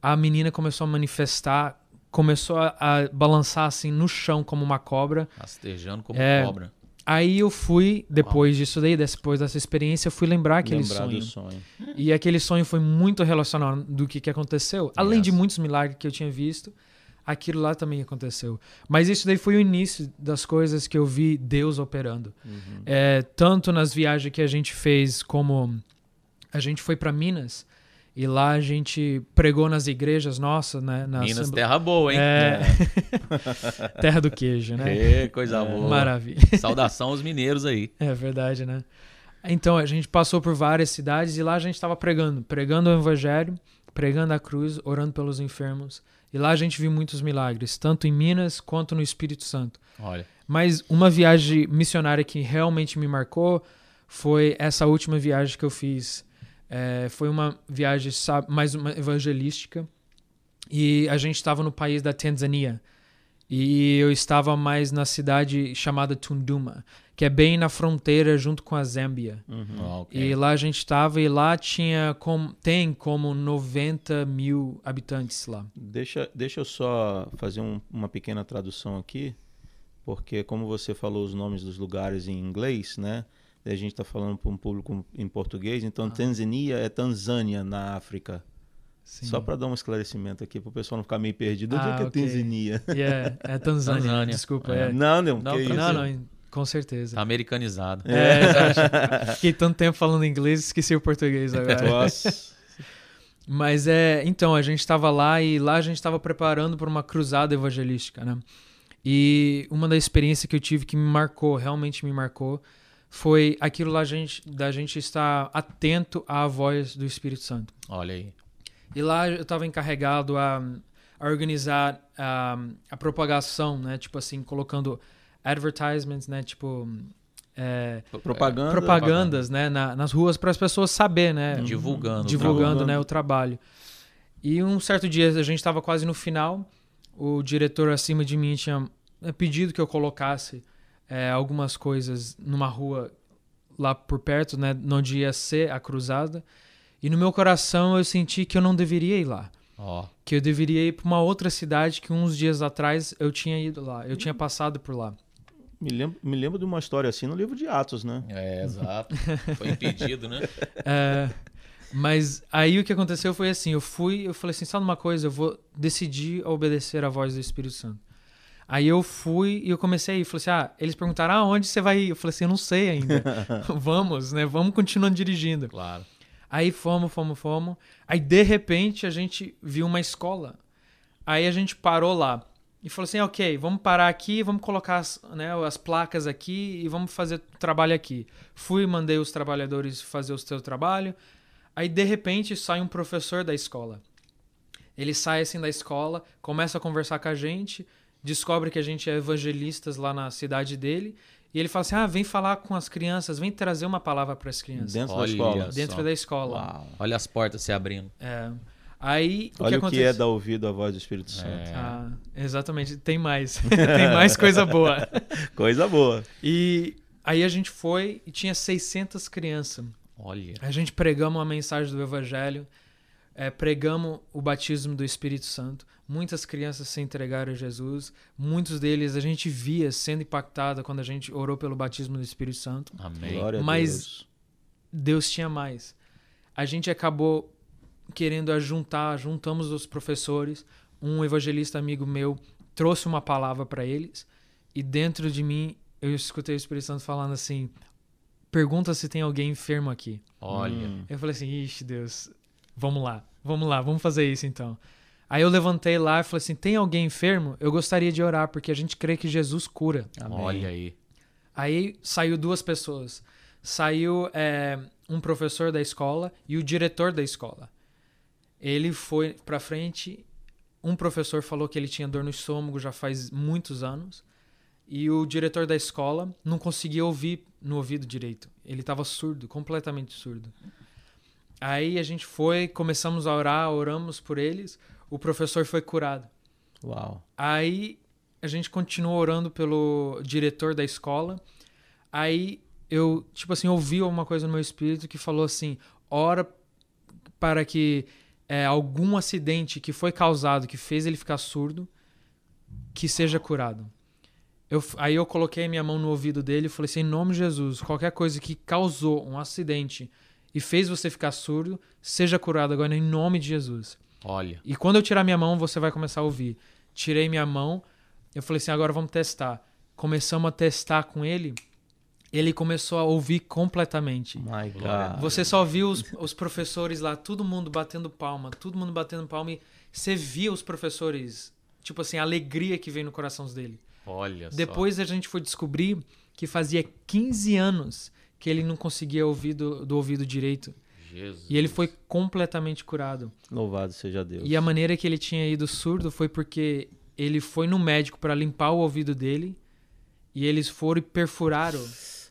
A menina começou a manifestar, começou a, a balançar assim no chão como uma cobra. Rastejando como É. cobra. Aí eu fui, depois disso daí, depois dessa experiência, eu fui lembrar aquele Lembrar sonho. do sonho. E aquele sonho foi muito relacionado do que, que aconteceu. Além de Yes. muitos milagres que eu tinha visto, aquilo lá também aconteceu. Mas isso daí foi o início das coisas que eu vi Deus operando. Uhum. É, tanto nas viagens que a gente fez, como a gente foi para Minas, e lá a gente pregou nas igrejas nossas, né? Na Minas, Assemble- terra boa, hein? É. terra do queijo, né? Ê, coisa boa. Maravilha. Saudação aos mineiros aí. É verdade, né? Então, a gente passou por várias cidades e lá a gente estava pregando, pregando o evangelho, pregando a cruz, orando pelos enfermos. E lá a gente viu muitos milagres, tanto em Minas quanto no Espírito Santo. Olha. Mas uma viagem missionária que realmente me marcou foi essa última viagem que eu fiz. É, foi uma viagem mais uma evangelística e a gente estava no país da Tanzânia e eu estava mais na cidade chamada Tunduma, que é bem na fronteira junto com a Zâmbia. Uhum. Ah, ok. E lá a gente estava e lá tinha como, tem como 90 mil habitantes lá. Deixa, deixa eu só fazer um- uma pequena tradução aqui, porque como você falou os nomes dos lugares em inglês, né? A gente está falando para um público em português, então Ah. Tanzânia é Tanzânia na África. Sim. Só para dar um esclarecimento aqui, para o pessoal não ficar meio perdido. Onde Ah, é que é ok. Tanzânia? Yeah, é Tanzânia, desculpa. É. É. Não, não, Não, que isso? Não, não, com certeza. Tá americanizado. É, exato. Fiquei tanto tempo falando inglês, esqueci o português agora. Nossa. Mas é, então, a gente estava lá e lá a gente estava preparando para uma cruzada evangelística, né? E uma das experiências que eu tive que me marcou, realmente me marcou, foi aquilo lá gente, da gente estar atento à voz do Espírito Santo. Olha aí. E lá eu estava encarregado a, a organizar a, a propagação, né? Tipo assim, colocando advertisements, né? Tipo é, Propaganda. propagandas, né? na- nas ruas para as pessoas saber, né? Divulgando. divulgando, Divulgando. né, o trabalho. E um certo dia a gente estava quase no final, o diretor acima de mim tinha eh, pedido que eu colocasse eh, algumas coisas numa rua lá por perto, né, onde ia ser a cruzada. E no meu coração eu senti que eu não deveria ir lá, Ó. que eu deveria ir para uma outra cidade que uns dias atrás eu tinha ido lá, eu tinha passado por lá. Me lembro, me lembro de uma história assim no livro de Atos, né? É, exato. Foi impedido, né? É, mas aí o que aconteceu foi assim, eu fui, eu falei assim, sabe uma coisa, eu vou decidir obedecer à voz do Espírito Santo. Aí eu fui e eu comecei a ir, falei assim, ah, eles perguntaram, ah, onde você vai ir? Eu falei assim, eu não sei ainda. Vamos, né, vamos continuando dirigindo. Claro. Aí fomos, fomos, fomos. Aí de repente a gente viu uma escola. Aí a gente parou lá e falou assim: ok, vamos parar aqui, vamos colocar as, né, as placas aqui e vamos fazer o trabalho aqui. Fui, mandei os trabalhadores fazer o seu trabalho. Aí de repente sai um professor da escola. Ele sai assim da escola, começa a conversar com a gente, descobre que a gente é evangelistas lá na cidade dele. E ele fala assim: ah, vem falar com as crianças, vem trazer uma palavra para as crianças. Dentro da Olha escola. Dentro só. da escola. Uau. Olha as portas se abrindo. É. Aí, o Olha que o que acontece? é dar ouvido à voz do Espírito Santo. É. Ah, exatamente, tem mais. tem mais coisa boa. Coisa boa. E aí a gente foi e tinha 600 crianças. Olha. A gente pregamos a mensagem do Evangelho, é, pregamos o batismo do Espírito Santo. Muitas crianças se entregaram a Jesus. Muitos deles a gente via sendo impactada quando a gente orou pelo batismo do Espírito Santo. Amém. Glória a Mas- Deus. Deus tinha mais. A gente acabou querendo ajuntar, juntamos os professores. Um evangelista amigo meu trouxe uma palavra para eles e dentro de mim eu escutei o Espírito Santo falando assim: "Pergunta se tem alguém enfermo aqui". Olha. Hum. Eu falei assim: "Ixi, Deus, vamos lá. Vamos lá, vamos fazer isso então". Aí eu levantei lá e falei assim: "Tem alguém enfermo? Eu gostaria de orar porque a gente crê que Jesus cura". Amém. Olha aí. Aí saiu duas pessoas. Saiu é, um professor da escola e o diretor da escola. Ele foi pra frente. Um professor falou que ele tinha dor no estômago já faz muitos anos. E o diretor da escola não conseguia ouvir no ouvido direito. Ele estava surdo, completamente surdo. Aí a gente foi, começamos a orar, oramos por eles. O professor foi curado. Uau. Aí a gente continuou orando pelo diretor da escola. Aí eu, tipo assim, ouvi uma coisa no meu espírito que falou assim: ora para que é, algum acidente que foi causado, que fez ele ficar surdo, que seja curado. eu, aí eu coloquei minha mão no ouvido dele e falei assim: em nome de Jesus, qualquer coisa que causou um acidente e fez você ficar surdo, seja curado agora em nome de Jesus. Olha. E quando eu tirar minha mão, você vai começar a ouvir. Tirei minha mão, eu falei assim: agora vamos testar. Começamos a testar com ele, ele começou a ouvir completamente. My. God. Você só viu os, os professores lá, todo mundo batendo palma, todo mundo batendo palma, e você via os professores, tipo assim, a alegria que veio no coração dele. Olha Depois a gente foi descobrir que fazia 15 anos que ele não conseguia ouvir do, do ouvido direito. só. Jesus. E ele foi completamente curado. Louvado seja Deus. E a maneira que ele tinha ido surdo foi porque ele foi no médico para limpar o ouvido dele e eles foram e perfuraram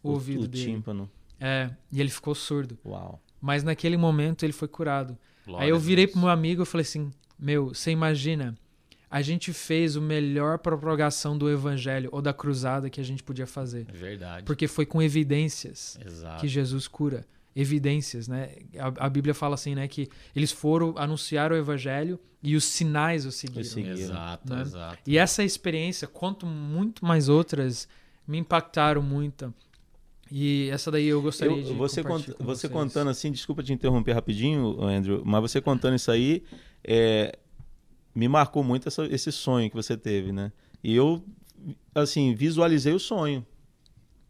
o, ouvido o dele. tímpano. É, e ele ficou surdo. Uau. Mas naquele momento ele foi curado. Glória Aí eu virei pro meu amigo e falei assim: Meu, você imagina, a gente fez o melhor propagação do evangelho ou da cruzada que a gente podia fazer. É verdade. Porque foi com evidências Exato. que Jesus cura. Evidências, né? A, a Bíblia fala assim, né? Que eles foram anunciar o evangelho e os sinais o seguiram. Os seguiram. Exato, né? exato. E essa experiência, quanto muito mais outras, me impactaram muito. E essa daí eu gostaria Eu- de você, cont- você contando assim, desculpa te interromper rapidinho, Andrew, mas você contando isso aí, é, me marcou muito essa- esse sonho que você teve, né? E eu, assim, visualizei o sonho,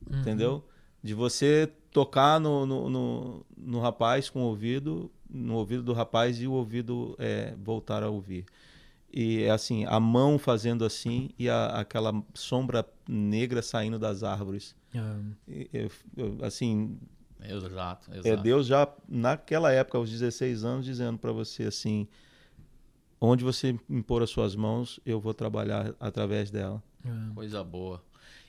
Uhum. entendeu? De você tocar no, no, no, no rapaz com o ouvido, no ouvido do rapaz e o ouvido é, voltar a ouvir. E é assim, a mão fazendo assim e a- aquela sombra negra saindo das árvores. Eu- assim, Exato, exato. é Deus já naquela época, aos 16 anos, dizendo para você assim: onde você impor as suas mãos, eu vou trabalhar através dela. ah. Coisa boa.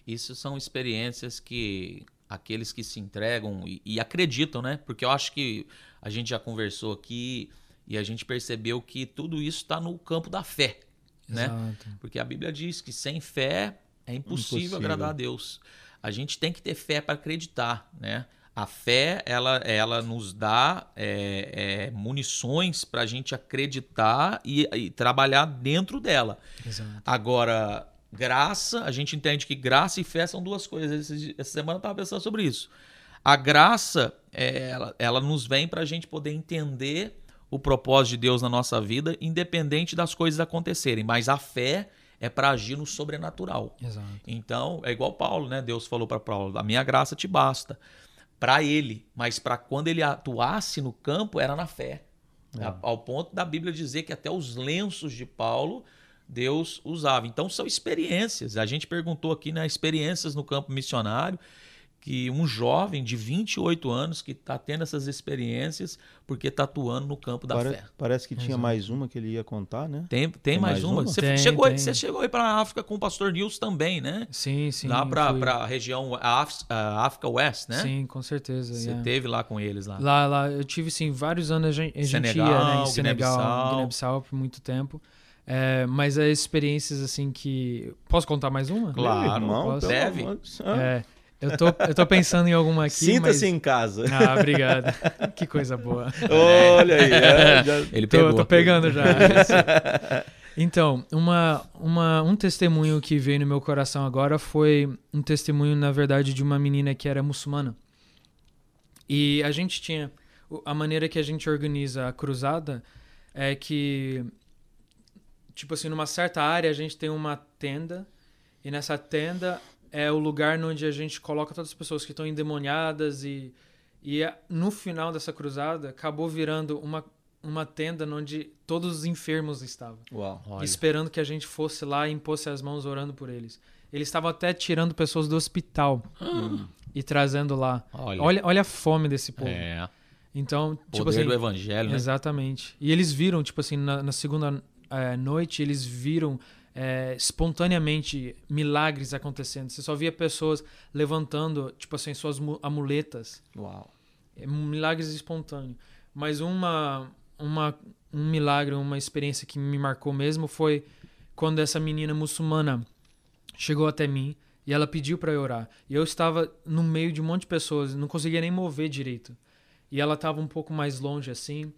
Isso são experiências que aqueles que se entregam e, e acreditam, né? Porque eu acho que a gente já conversou aqui e a gente percebeu que tudo isso está no campo da fé, né? Exato. Porque a Bíblia diz que sem fé é impossível, Impossível. agradar a Deus. A gente tem que ter fé para acreditar, né? A fé, ela, ela nos dá é, é, munições para a gente acreditar e, e trabalhar dentro dela. Exato. Agora, graça, a gente entende que graça e fé são duas coisas. Esse- Essa semana eu estava pensando sobre isso. A graça, é, ela, ela nos vem para a gente poder entender o propósito de Deus na nossa vida, independente das coisas acontecerem. Mas a fé é para agir no sobrenatural. Exato. Então, é igual Paulo, né? Deus falou para Paulo: a minha graça te basta. Para ele, mas para quando ele atuasse no campo, era na fé. A- Ao ponto da Bíblia dizer que até os lenços de Paulo Deus usava. Então são experiências. A gente perguntou aqui, né, experiências no campo missionário, que um jovem de 28 anos que está tendo essas experiências porque está atuando no campo da Pare- fé. Parece que tinha Exato. mais uma que ele ia contar, né? Tem, tem, Tem mais, mais uma? uma? Você, Tem, chegou, tem. você chegou aí para a África com o pastor Nilson também, né? Sim, sim. lá para a região Af- África West, né? Sim, com certeza. Você yeah. teve lá com eles lá. Lá, lá, eu tive sim vários anos a gente, a gente Senegal, ia, né, em Senegal, Guiné-Bissau. Por muito tempo. É, mas as experiências assim que posso contar mais uma? Claro, pelo Deve. É, eu tô eu tô pensando em alguma aqui, Sinta-se mas em casa. Ah, obrigado. que coisa boa. Olha aí. é, já- Ele Tô, pegou. tô pegando já. Então, uma, uma, um testemunho que veio no meu coração agora foi um testemunho, na verdade, de uma menina que era muçulmana. E a gente tinha. A maneira que a gente organiza a cruzada é que, tipo assim, numa certa área a gente tem uma tenda, e nessa tenda é o lugar onde a gente coloca todas as pessoas que estão endemoniadas e. E a- no final dessa cruzada acabou virando uma, uma tenda onde todos os enfermos estavam Uau. Esperando que a gente fosse lá e impôsse as mãos orando por eles. Eles estavam até tirando pessoas do hospital e trazendo lá. olha, Olha, olha a fome desse povo. é, Então, tipo poder assim, do evangelho, né? exatamente. E eles viram, tipo assim, na, na segunda eh, noite, eles viram eh, espontaneamente milagres acontecendo. Você só via pessoas levantando, tipo assim, suas mu- amuletas. Uau. É, milagres espontâneos. Mas uma, uma, um milagre, uma experiência que me marcou mesmo foi quando essa menina muçulmana chegou até mim e ela pediu para eu orar. E eu estava no meio de um monte de pessoas, não conseguia nem mover direito. E ela estava um pouco mais longe assim.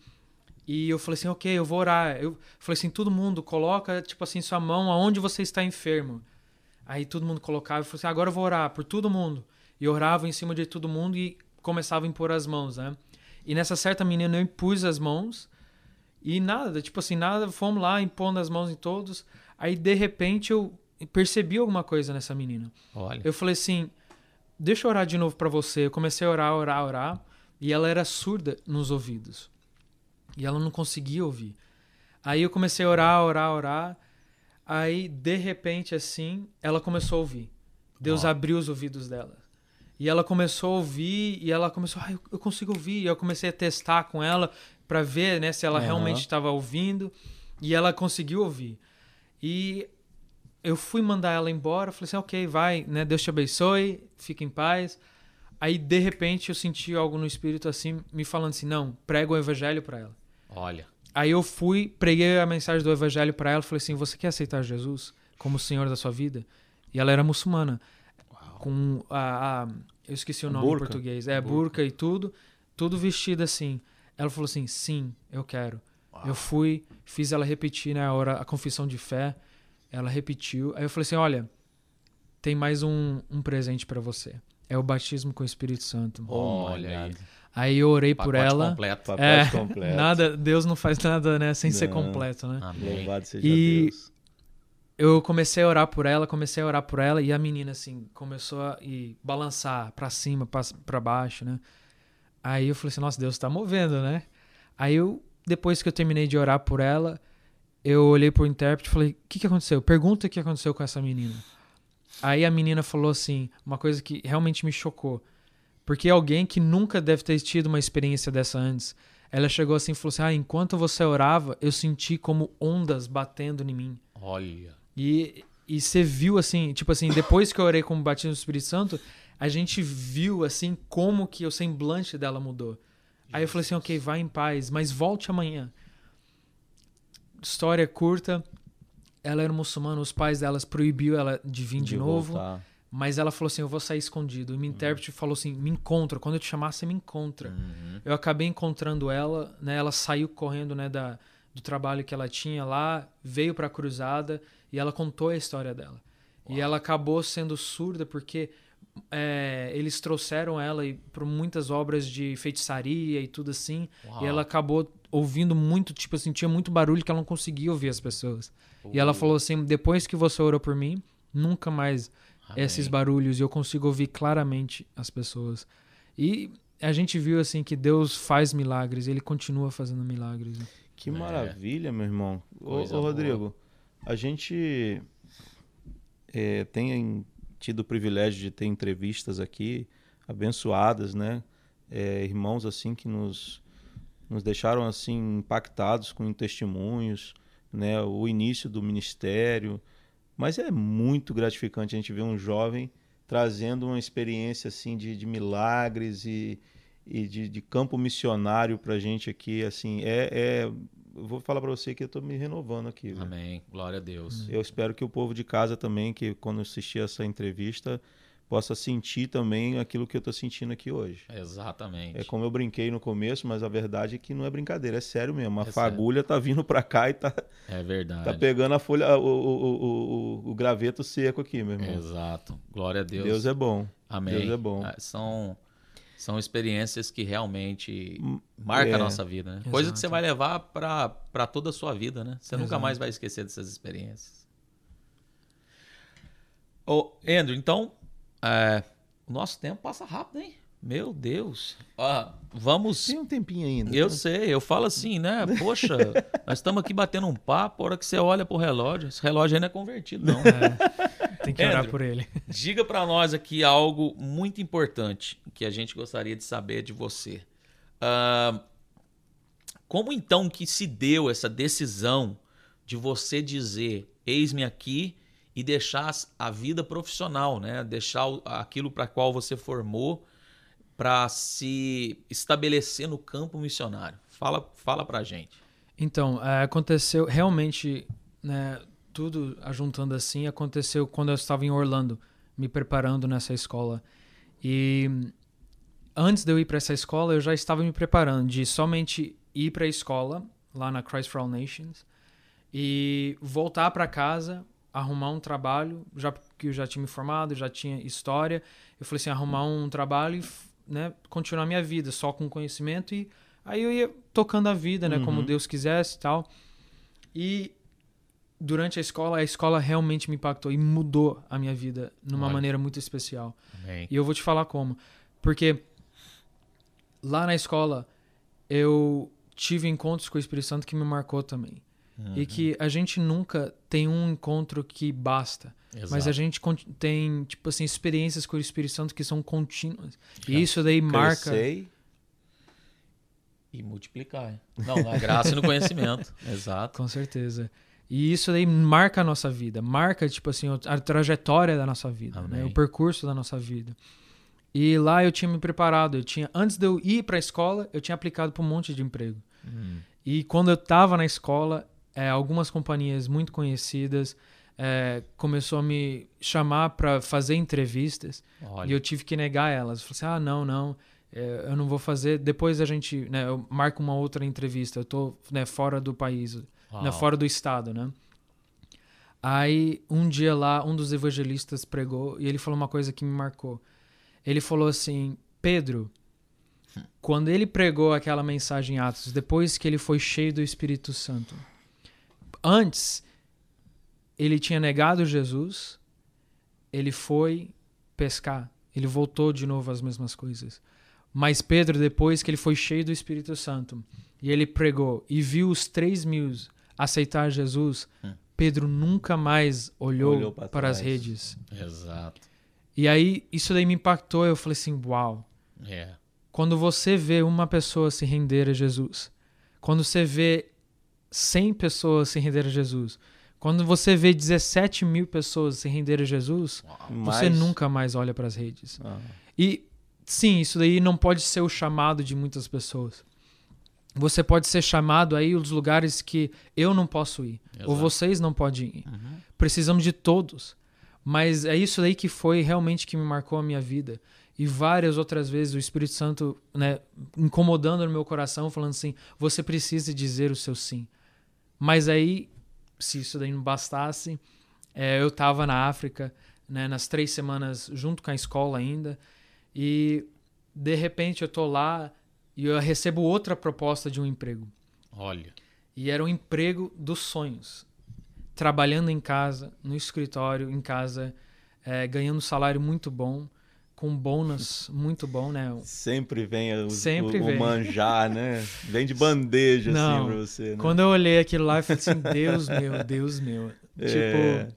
E eu falei assim, ok, eu vou orar. Eu falei assim, todo mundo coloca tipo assim sua mão aonde você está enfermo. Aí todo mundo colocava e falou assim: agora eu vou orar por todo mundo. E orava em cima de todo mundo e começava a impor as mãos, né? E nessa certa menina eu impus as mãos e nada, tipo assim, nada, fomos lá impondo as mãos em todos. Aí de repente eu percebi alguma coisa nessa menina. Olha. Eu falei assim: deixa eu orar de novo para você. Eu comecei a orar, orar, orar. E ela era surda nos ouvidos. E ela não conseguia ouvir. Aí eu comecei a orar, orar, orar. Aí, de repente, assim, ela começou a ouvir. Deus Ó. abriu os ouvidos dela. E ela começou a ouvir, e ela começou, ah, eu, consigo ouvir. E eu comecei a testar com ela para ver, né, se ela Aham. realmente estava ouvindo. E ela conseguiu ouvir. E eu fui mandar ela embora, falei assim, ok, vai, né, Deus te abençoe, fica em paz. Aí, de repente, eu senti algo no espírito assim, me falando assim, não, prega o evangelho para ela. Olha. Aí eu fui, preguei a mensagem do evangelho para ela, falei assim: "Você quer aceitar Jesus como o Senhor da sua vida?" E ela era muçulmana, com a, a- eu esqueci o nome burca? em português, é burca e tudo, tudo vestida assim. Ela falou assim: "Sim, eu quero." Eu fui, fiz ela repetir na hora a confissão de fé. Ela repetiu. Aí eu falei assim: "Olha, tem mais um, um presente para você. É o batismo com o Espírito Santo." Olha aí. Aí eu orei por Pacote ela. completo. Pacote É, completo. nada, Deus não faz nada, né, sem ser Não. completo, né? Amém. Louvado seja E- Deus. Eu comecei a orar por ela, comecei a orar por ela e a menina assim começou a ir balançar pra cima, pra- pra baixo, né? Aí eu falei assim, nossa, Deus tá movendo, né? Aí eu depois que eu terminei de orar por ela, eu olhei pro intérprete e falei: "O que que aconteceu? Pergunta o que aconteceu com essa menina". Aí a menina falou assim, uma coisa que realmente me chocou. Porque alguém que nunca deve ter tido uma experiência dessa antes, ela chegou assim e falou assim: "Ah, enquanto você orava, eu senti como ondas batendo em mim". Olha. E, e você viu assim, tipo assim, depois que eu orei com o batismo do Espírito Santo, a gente viu assim como que o semblante dela mudou. Aí eu falei assim, ok, vai em paz, mas volte amanhã. História curta, ela era muçulmana, os pais delas proibiu ela de vir de, novo, voltar. mas ela falou assim, eu vou sair escondido. E o intérprete falou assim, me encontra, quando eu te chamar, você me encontra. Uhum. Eu acabei encontrando ela, né? Ela saiu correndo, né, da, do trabalho que ela tinha lá, veio para a cruzada e ela contou a história dela. E ela acabou sendo surda porque é, eles trouxeram ela para muitas obras de feitiçaria e tudo assim. Uau. E ela acabou ouvindo muito, tipo assim, tinha muito barulho que ela não conseguia ouvir as pessoas. E ela falou assim: depois que você orou por mim, nunca mais Amém. esses barulhos e eu consigo ouvir claramente as pessoas. E a gente viu assim que Deus faz milagres, ele continua fazendo milagres. né? Que É. maravilha, meu irmão. Ô, Coisa ô. Rodrigo, a gente é, tem tido o privilégio de ter entrevistas aqui abençoadas, né? É, irmãos assim que nos, nos deixaram assim impactados com testemunhos, né? O início do ministério. Mas é muito gratificante a gente ver um jovem trazendo uma experiência assim de, de milagres e, e de, de campo missionário pra gente aqui, assim, é, é eu vou falar pra você que eu tô me renovando aqui. Amém. Glória a Deus. Eu espero que o povo de casa também, que quando assistir essa entrevista, possa sentir também aquilo que eu tô sentindo aqui hoje. Exatamente. É como eu brinquei no começo, mas a verdade é que não é brincadeira, é sério mesmo. A É sério. fagulha tá vindo pra cá e tá, É verdade. tá pegando a folha, o, o, o, o, o graveto seco aqui, meu irmão. Exato. Glória a Deus. Deus é bom. Amém. Deus é bom. Ah, São, são experiências que realmente Hum, marcam é. a nossa vida, né? Coisa que você vai levar para toda a sua vida, né? Você nunca Exato. mais vai esquecer dessas experiências. Ô, Andrew, então, é, o nosso tempo passa rápido, hein? Meu Deus. Ó, vamos... Tem um tempinho ainda. Eu tá? sei, eu falo assim, né? Poxa, nós estamos aqui batendo um papo, a hora que você olha pro relógio, esse relógio ainda é convertido, não. É, tem que orar Andrew. por ele. Diga para nós aqui algo muito importante que a gente gostaria de saber de você. Ah, como então que se deu essa decisão de você dizer, eis-me aqui e deixar a vida profissional, né? Deixar aquilo para qual você formou para se estabelecer no campo missionário. Fala, fala pra gente. Então, é, aconteceu realmente, né, tudo ajuntando assim, aconteceu quando eu estava em Orlando, me preparando nessa escola. E antes de eu ir para essa escola, eu já estava me preparando de somente ir para a escola, lá na Christ for All Nations, e voltar para casa arrumar um trabalho, já que eu já tinha me formado, já tinha história. Eu falei assim, arrumar um trabalho e né, continuar minha vida só com conhecimento e aí eu ia tocando a vida, né, como Uhum. Deus quisesse e tal. E durante a escola, a escola realmente me impactou e mudou a minha vida numa Olha. maneira muito especial. Amém. E eu vou te falar como. Porque lá na escola eu tive encontros com o Espírito Santo que me marcou também. Uhum. E que a gente nunca tem um encontro que basta. Mas a Exato. gente tem, tipo assim, experiências com o Espírito Santo que são contínuas. E isso daí marca. Crescei. E multiplicar. Não, na graça e no conhecimento. Exato. Com certeza. E isso daí marca a nossa vida. Marca, tipo assim, a trajetória da nossa vida. Né? O percurso da nossa vida. E lá eu tinha me preparado. Eu tinha, antes de eu ir para a escola, eu tinha aplicado para um monte de emprego. Hum. E quando eu estava na escola, é, algumas companhias muito conhecidas é, começou a me chamar para fazer entrevistas e Olha. eu tive que negar elas. Eu falei assim, ah, não, não, é, eu não vou fazer. Depois a gente, né, eu marco uma outra entrevista. Eu tô né, fora do país, né, fora do estado, né? Aí um dia lá, um dos evangelistas pregou e ele falou uma coisa que me marcou. Ele falou assim, Pedro, quando ele pregou aquela mensagem em Atos, depois que ele foi cheio do Espírito Santo, antes ele tinha negado Jesus, ele foi pescar, ele voltou de novo às mesmas coisas. Mas Pedro, depois que ele foi cheio do Espírito Santo e ele pregou e viu os três mil aceitar Jesus, Hum. Pedro nunca mais olhou, Olhou pra para as redes. Exato. E aí isso daí me impactou. Eu falei assim, uau. É. Quando você vê uma pessoa se render a Jesus, quando você vê 100 pessoas se render a Jesus, quando você vê 17 mil pessoas se render a Jesus, você nunca mais olha para as redes. Ah, E sim, isso daí não pode ser o chamado de muitas pessoas. Você pode ser chamado aí os lugares que eu não posso ir, ou Exato. vocês não podem ir. Uhum. Precisamos de todos. Mas é isso daí que foi realmente que me marcou a minha vida. E várias outras vezes o Espírito Santo, né, incomodando no meu coração, falando assim: você precisa dizer o seu sim. Mas aí, se isso daí não bastasse, é, eu estava na África, né, nas três semanas junto com a escola ainda, e de repente eu tô lá e eu recebo outra proposta de um emprego. Olha. E era um emprego dos sonhos. Trabalhando em casa, no escritório, em casa, eh, ganhando um salário muito bom, com um bônus muito bom, né? Sempre vem o, Sempre o, o vem. manjar, né? Vem de bandeja Não. assim pra você, né? Quando eu olhei aquilo lá, eu falei assim, Deus meu, Deus meu. É. Tipo,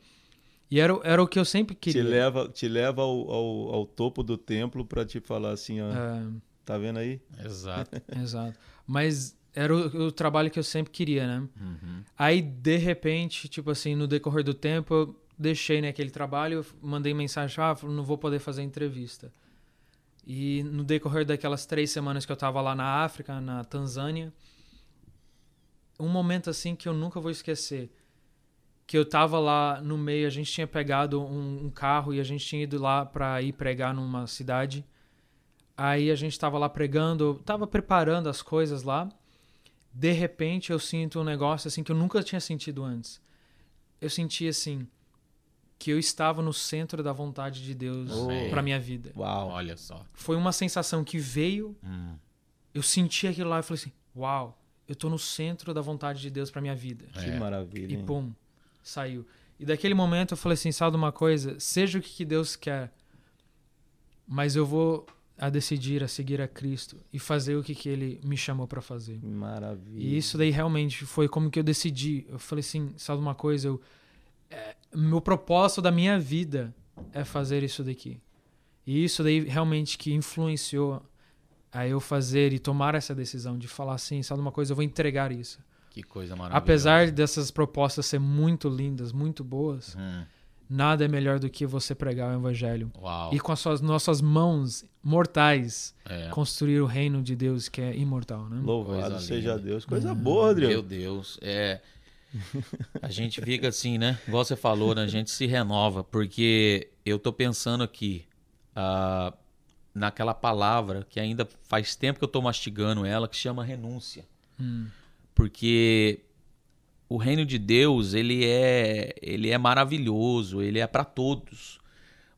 e era, o- era o que eu sempre te queria. leva, te leva ao, ao, ao topo do templo pra te falar assim, ó, É, tá vendo aí? Exato. exato. Mas era o, o trabalho que eu sempre queria, né? Uhum. Aí, de repente, tipo assim, no decorrer do tempo, deixei né, aquele trabalho, mandei mensagem, ah, não vou poder fazer entrevista. E no decorrer daquelas três semanas que eu tava lá na África, na Tanzânia, um momento assim que eu nunca vou esquecer. Que eu tava lá no meio, a gente tinha pegado um, um carro e a gente tinha ido lá pra ir pregar numa cidade. Aí a gente tava lá pregando, eu tava preparando as coisas lá. De repente eu sinto um negócio assim que eu nunca tinha sentido antes. Eu senti assim que eu estava no centro da vontade de Deus Oh. pra minha vida. Uau. Olha só. Foi uma sensação que veio, Hum. eu senti aquilo lá e falei assim: "Uau, eu tô no centro da vontade de Deus pra minha vida". Que É. maravilha. E hein? pum, saiu. E daquele momento eu falei assim, sabe de uma coisa? Seja o que que Deus quer, mas eu vou a decidir a seguir a Cristo e fazer o que que Ele me chamou pra fazer. Que Maravilha. E isso daí realmente foi como que eu decidi. Eu falei assim, sabe de uma coisa? Eu, é, meu propósito da minha vida é fazer isso daqui. E isso daí realmente que influenciou a eu fazer e tomar essa decisão de falar assim, sabe uma coisa? Eu vou entregar isso. Que coisa maravilhosa. Apesar dessas propostas ser muito lindas, muito boas, Hum. nada é melhor do que você pregar o evangelho Uau. e com as suas nossas mãos mortais É. construir o reino de Deus que é imortal, né? Louvado Coisa seja linda. Deus. Coisa boa, Rodrigo. Meu Deus, é. A gente fica assim, né? Igual você falou, né? A gente se renova, porque eu tô pensando aqui ah, naquela palavra que ainda faz tempo que eu tô mastigando ela, que chama renúncia. Hum, Porque o reino de Deus, ele é, ele é maravilhoso, ele é para todos.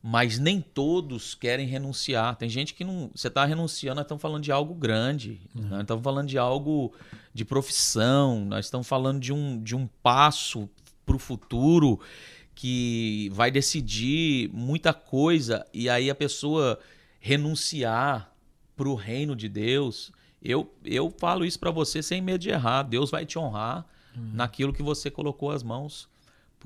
Mas nem todos querem renunciar. Tem gente que não. Você está renunciando, nós estamos falando de algo grande. Uhum. Nós estamos falando de algo de profissão, nós estamos falando de um, de um passo para o futuro que vai decidir muita coisa. E aí a pessoa renunciar para o reino de Deus. Eu, eu falo isso para você sem medo de errar. Deus vai te honrar uhum. naquilo que você colocou as mãos.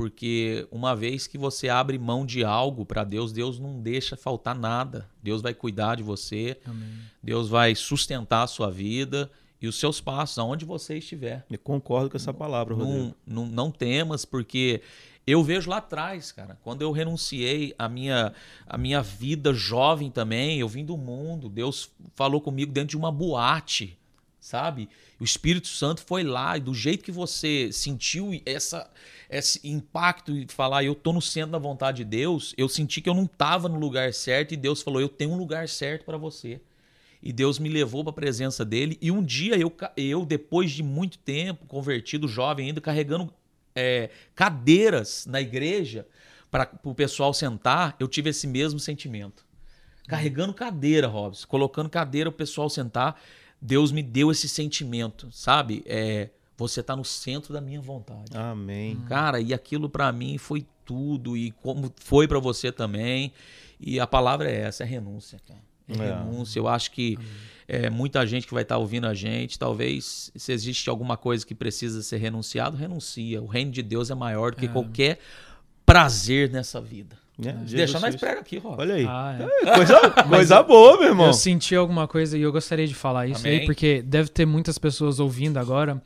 Porque uma vez que você abre mão de algo para Deus, Deus não deixa faltar nada. Deus vai cuidar de você. Amém. Deus vai sustentar a sua vida e os seus passos, aonde você estiver. Eu concordo com essa palavra, Rodrigo. Não, não, não temas, porque eu vejo lá atrás, cara, quando eu renunciei à minha, à minha vida jovem também, eu vim do mundo, Deus falou comigo dentro de uma boate sabe? O Espírito Santo foi lá e do jeito que você sentiu essa, esse impacto e falar, eu tô no centro da vontade de Deus, eu senti que eu não tava no lugar certo e Deus falou, eu tenho um lugar certo para você. E Deus me levou para a presença dele e um dia eu, eu depois de muito tempo convertido, jovem ainda, carregando é, cadeiras na igreja para o pessoal sentar, eu tive esse mesmo sentimento. Carregando cadeira, Robson, colocando cadeira o pessoal sentar. Deus me deu esse sentimento, sabe? É, você está no centro da minha vontade. Amém. Cara, e aquilo para mim foi tudo e como foi para você também. E a palavra é essa, é renúncia, cara. É, é. renúncia. Eu acho que é, muita gente que vai estar tá ouvindo a gente, talvez se existe alguma coisa que precisa ser renunciado, renuncia. O reino de Deus é maior do que é. qualquer prazer nessa vida. É, Deixa nós prega aqui, Rob. Olha aí. Ah, é. coisa coisa boa, meu irmão. Eu senti alguma coisa e eu gostaria de falar isso Amém. aí, porque deve ter muitas pessoas ouvindo agora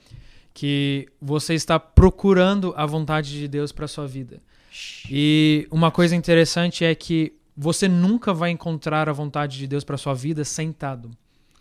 que você está procurando a vontade de Deus para sua vida. E uma coisa interessante é que você nunca vai encontrar a vontade de Deus para sua vida sentado.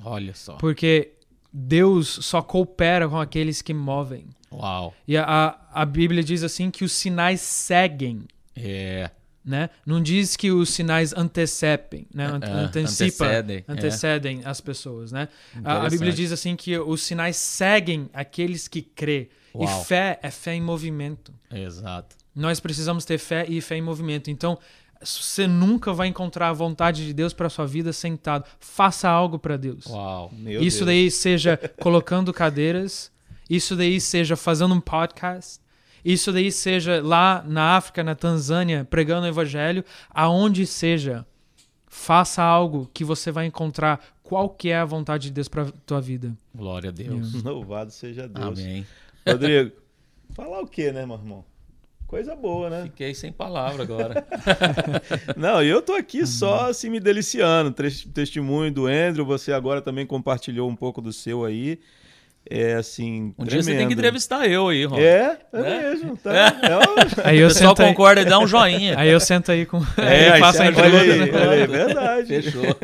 Olha só. Porque Deus só coopera com aqueles que movem. Uau. E a, a Bíblia diz assim que os sinais seguem. É. Né? Não diz que os sinais antecipem, né? Uh, antecipa, antecedem, antecedem é. as pessoas, né? A, a, Bíblia diz assim que os sinais seguem aqueles que crê. Uau. E fé é fé em movimento. Exato. Nós precisamos ter fé e fé em movimento. Então, você nunca vai encontrar a vontade de Deus para sua vida sentado. Faça algo para Deus. Uau. Meu isso Deus. daí seja colocando cadeiras, isso daí seja fazendo um podcast, isso daí seja lá na África, na Tanzânia, pregando o evangelho, aonde seja, faça algo que você vai encontrar qual que é a vontade de Deus para tua vida. Glória a Deus. Louvado seja Deus. Amém. Rodrigo, falar o quê, né, meu irmão? Coisa boa, né? Fiquei sem palavra agora. Não, eu tô aqui só assim me deliciando. Testemunho do Andrew, você agora também compartilhou um pouco do seu aí. É assim. Um tremendo. dia você tem que entrevistar eu aí, Ron. É, é né? mesmo. Tá. É uma... Aí eu o pessoal concorda e dá um joinha. Aí eu sento aí com. É, aí passa a entrevista. Olha aí, é verdade. Fechou.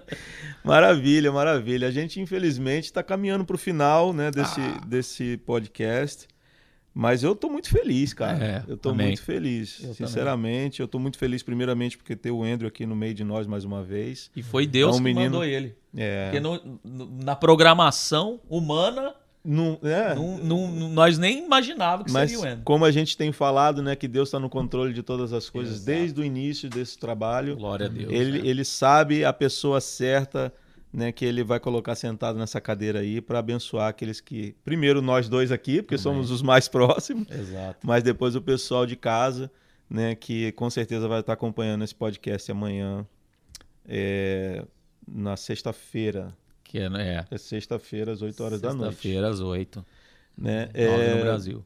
maravilha, maravilha. A gente, infelizmente, está caminhando para o final né, desse, ah. desse podcast. Mas eu tô muito feliz, cara. É, eu tô muito feliz. Eu Sinceramente, também. eu tô muito feliz, primeiramente, porque ter o Andrew aqui no meio de nós mais uma vez. E foi Deus é um que menino... mandou ele. É. Porque no, no, na programação humana. Não, é. não, não, nós nem imaginávamos que Mas, seria o Andrew. Como a gente tem falado, né, que Deus está no controle de todas as coisas Exato. desde o início desse trabalho. Glória a Deus. Ele, é. ele sabe a pessoa certa né, que ele vai colocar sentado nessa cadeira aí para abençoar aqueles que, primeiro nós dois aqui, porque Amém. somos os mais próximos, Exato. mas depois o pessoal de casa, né, que com certeza vai estar acompanhando esse podcast amanhã, é, na sexta-feira. Que é, né? É sexta-feira às 8 horas da noite. Sexta-feira às 8. Né? É... no Brasil.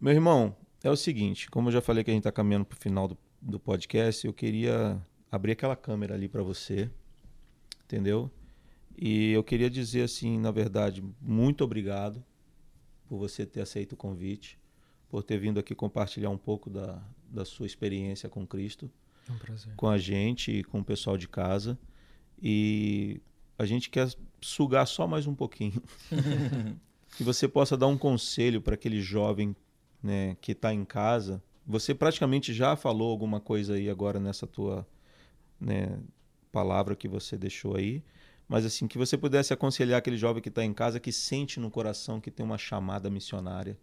Meu irmão, é o seguinte, como eu já falei que a gente está caminhando para o final do, do podcast, eu queria abrir aquela câmera ali para você entendeu? E eu queria dizer assim, na verdade, muito obrigado por você ter aceito o convite, por ter vindo aqui compartilhar um pouco da, da sua experiência com Cristo, é um prazer. com a gente e com o pessoal de casa. E a gente quer sugar só mais um pouquinho. que você possa dar um conselho para aquele jovem né, que está em casa. Você praticamente já falou alguma coisa aí agora nessa tua né, palavra que você deixou aí, mas assim, que você pudesse aconselhar aquele jovem que está em casa, que sente no coração que tem uma chamada missionária,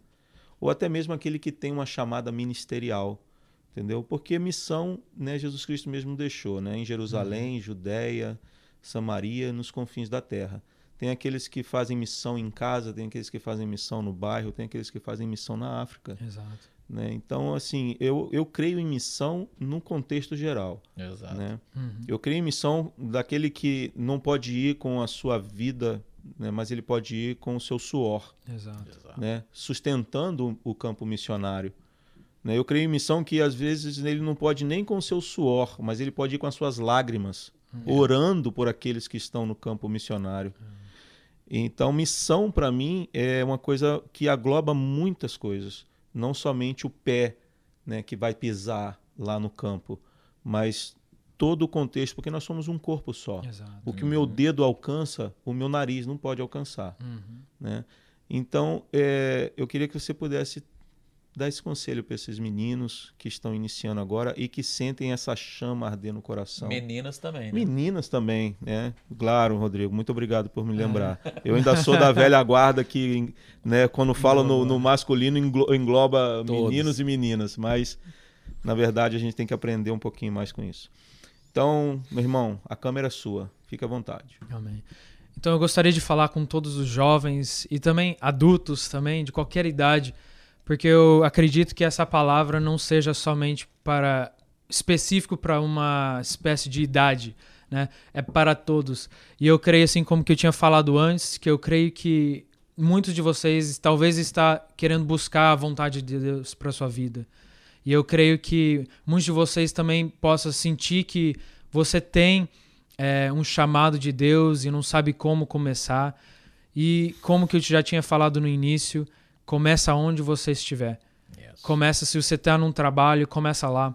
ou até mesmo aquele que tem uma chamada ministerial, entendeu? Porque missão, né, Jesus Cristo mesmo deixou, né, em Jerusalém, Judéia, Samaria, nos confins da terra. Tem aqueles que fazem missão em casa, tem aqueles que fazem missão no bairro, tem aqueles que fazem missão na África. Exato. Né? Então, assim, eu, eu creio em missão num contexto geral. Exato. Né? Uhum. Eu creio em missão daquele que não pode ir com a sua vida, né? mas ele pode ir com o seu suor, Exato. Né? sustentando o campo missionário. Né? Eu creio em missão que às vezes ele não pode nem com o seu suor, mas ele pode ir com as suas lágrimas, orando por aqueles que estão no campo missionário. Então, missão para mim é uma coisa que agloba muitas coisas, não somente o pé, né, que vai pisar lá no campo, mas todo o contexto, porque nós somos um corpo só. Exato. O que o meu dedo alcança, o meu nariz não pode alcançar, Uhum. né? Então, é, eu queria que você pudesse dar esse conselho para esses meninos que estão iniciando agora e que sentem essa chama arder no coração. Meninas também, né? Meninas também, né? Claro, Rodrigo, muito obrigado por me lembrar. Eu ainda sou da velha guarda que, né, quando falo no, no masculino, englo- engloba Todos. meninos e meninas, mas na verdade a gente tem que aprender um pouquinho mais com isso. Então, meu irmão, a câmera é sua, fica à vontade. Amém. Então eu gostaria de falar com todos os jovens e também adultos também, de qualquer idade, porque eu acredito que essa palavra não seja somente para específico para uma espécie de idade, né? É para todos. E eu creio assim como que eu tinha falado antes, que eu creio que muitos de vocês talvez está querendo buscar a vontade de Deus para sua vida. E eu creio que muitos de vocês também possam sentir que você tem é, um chamado de Deus e não sabe como começar. E como que eu já tinha falado no início, começa onde você estiver. Yes. Começa se você está num trabalho, começa lá.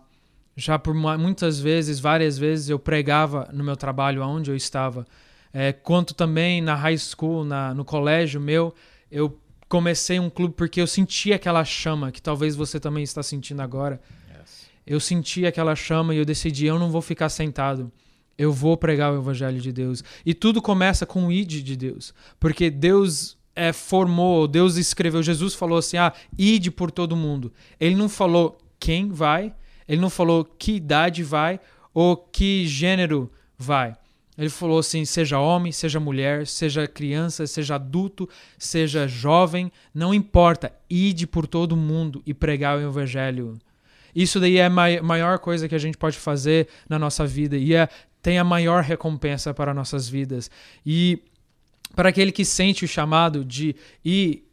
Já por mu- muitas vezes, várias vezes, eu pregava no meu trabalho aonde eu estava. É, quanto também na high school, na, no colégio meu, eu comecei um clube porque eu senti aquela chama que talvez você também está sentindo agora. Yes. Eu senti aquela chama e eu decidi, eu não vou ficar sentado. Eu vou pregar o evangelho de Deus. E tudo começa com o id de Deus. Porque Deus é, formou, Deus escreveu, Jesus falou assim: ah, ide por todo mundo. Ele não falou quem vai, ele não falou que idade vai ou que gênero vai. Ele falou assim: seja homem, seja mulher, seja criança, seja adulto, seja jovem, não importa, ide por todo mundo e pregar o evangelho. Isso daí é a mai- maior coisa que a gente pode fazer na nossa vida e é, tem a maior recompensa para nossas vidas. E para aquele que sente o chamado de ir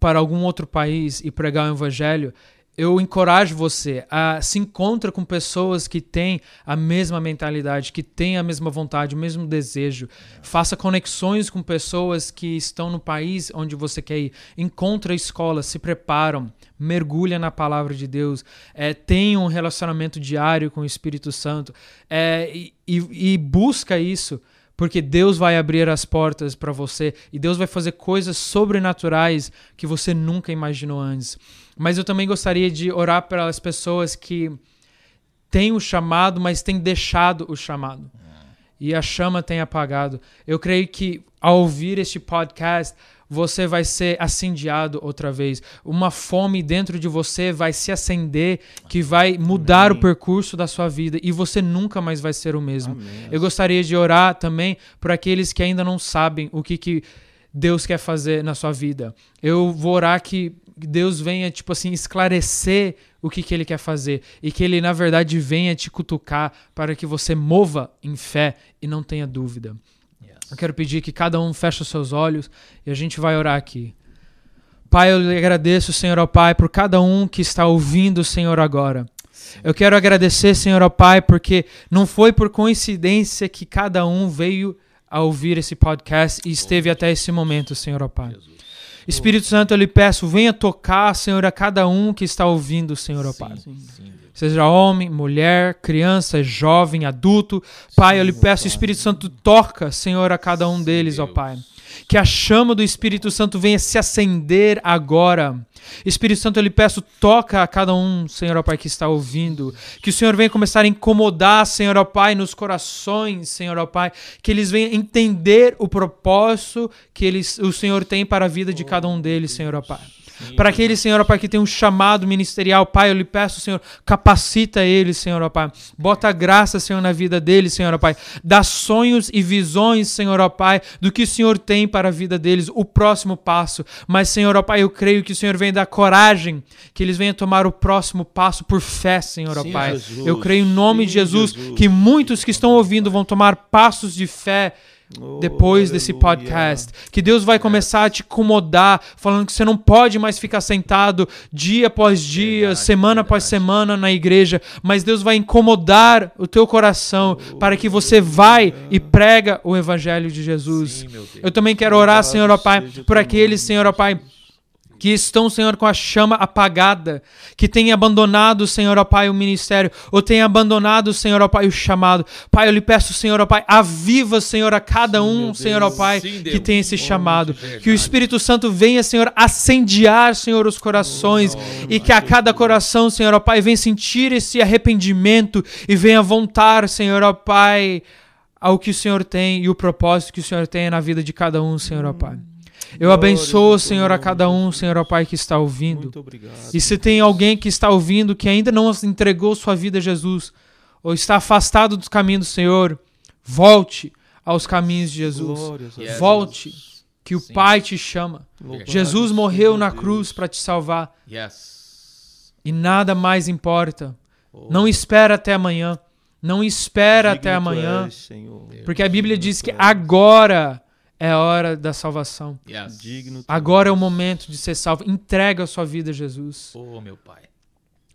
para algum outro país e pregar o evangelho, eu encorajo você a se encontra com pessoas que têm a mesma mentalidade, que têm a mesma vontade, o mesmo desejo. Faça conexões com pessoas que estão no país onde você quer ir. Encontra escolas, se preparam, mergulha na palavra de Deus, é, tenha um relacionamento diário com o Espírito Santo é, e, e- e busca isso. Porque Deus vai abrir as portas para você e Deus vai fazer coisas sobrenaturais que você nunca imaginou antes. Mas eu também gostaria de orar pelas pessoas que têm o chamado, mas têm deixado o chamado. E a chama tem apagado. Eu creio que ao ouvir este podcast, você vai ser acendiado outra vez. Uma fome dentro de você vai se acender, que vai mudar o percurso da sua vida e você nunca mais vai ser o mesmo. Amém. Eu gostaria de orar também por aqueles que ainda não sabem o que, que Deus quer fazer na sua vida. Eu vou orar que Deus venha, tipo assim, esclarecer o que, que Ele quer fazer e que Ele, na verdade, venha te cutucar para que você mova em fé e não tenha dúvida. Eu quero pedir que cada um feche os seus olhos e a gente vai orar aqui. Pai, eu lhe agradeço, Senhor, ó Pai, por cada um que está ouvindo, Senhor, agora. Eu quero agradecer, Senhor, ó Pai, porque não foi por coincidência que cada um veio a ouvir esse podcast e esteve até esse momento, Senhor, ó Pai. Espírito Santo, eu lhe peço, venha tocar, Senhor, a cada um que está ouvindo, Senhor, ó Pai. Sim, sim. Seja homem, mulher, criança, jovem, adulto. Pai, eu lhe peço, Espírito Santo, toca, Senhor, a cada um deles, ó. Pai. Que a chama do Espírito Santo venha se acender agora. Espírito Santo, eu lhe peço, toca a cada um, Senhor, ó Pai, que está ouvindo. Que o Senhor venha começar a incomodar, Senhor, ó Pai, nos corações, Senhor, ó Pai. Que eles venham entender o propósito que eles, o Senhor tem para a vida de cada um deles, Senhor, ó Pai. Para aquele, Senhor, ó Pai, que tem um chamado ministerial, Pai, eu lhe peço, Senhor, capacita ele, Senhor, ó Pai. Bota graça, Senhor, na vida dele, Senhor, ó Pai. Dá sonhos e visões, Senhor, ó Pai, do que o Senhor tem para a vida deles, o próximo passo. Mas, Senhor, ó Pai, eu creio que o Senhor vem dar coragem, que eles venham tomar o próximo passo por fé, Senhor, ó Sim, Pai. Jesus. Eu creio em nome de Sim, Jesus, Jesus. que muitos que estão ouvindo vão tomar passos de fé depois desse aleluia. podcast. Que Deus vai começar a te incomodar, falando que você não pode mais ficar sentado dia após dia, Verdade, semana após verdade. semana na igreja, mas Deus vai incomodar o teu coração para que você vai e prega o evangelho de Jesus. Sim. Eu também quero orar, Senhor, ó Pai, por aqueles, Senhor, ó Pai, que estão, Senhor, com a chama apagada, que têm abandonado, Senhor, ó Pai, o ministério, ou têm abandonado, Senhor, ó Pai, o chamado. Pai, eu lhe peço, Senhor, ó Pai, aviva, Senhor, a cada um, meu Senhor, ó. Pai, Sim, que tem esse chamado. verdade. Que o Espírito Santo venha, Senhor, acendiar, Senhor, os corações, e que a cada coração, Senhor, ó Pai, venha sentir esse arrependimento e venha voltar, Senhor, ó Pai, ao que o Senhor tem e o propósito que o Senhor tem na vida de cada um, Senhor, ó Pai. Eu abençoo, ao Senhor, a cada um. Senhor, ó Pai, que está ouvindo. Muito obrigado. E se tem alguém que está ouvindo que ainda não entregou sua vida a Jesus, ou está afastado dos caminhos do Senhor, volte aos caminhos de Jesus. Volte, que o. Pai te chama. Jesus morreu na cruz para te salvar e nada mais importa. Oh, Não espera até amanhã. Não espera até amanhã, porque a Bíblia diz que agora é a hora da salvação. Yes. Digno Agora é o momento de ser salvo. Entrega a sua vida a Jesus. Oh, meu Pai.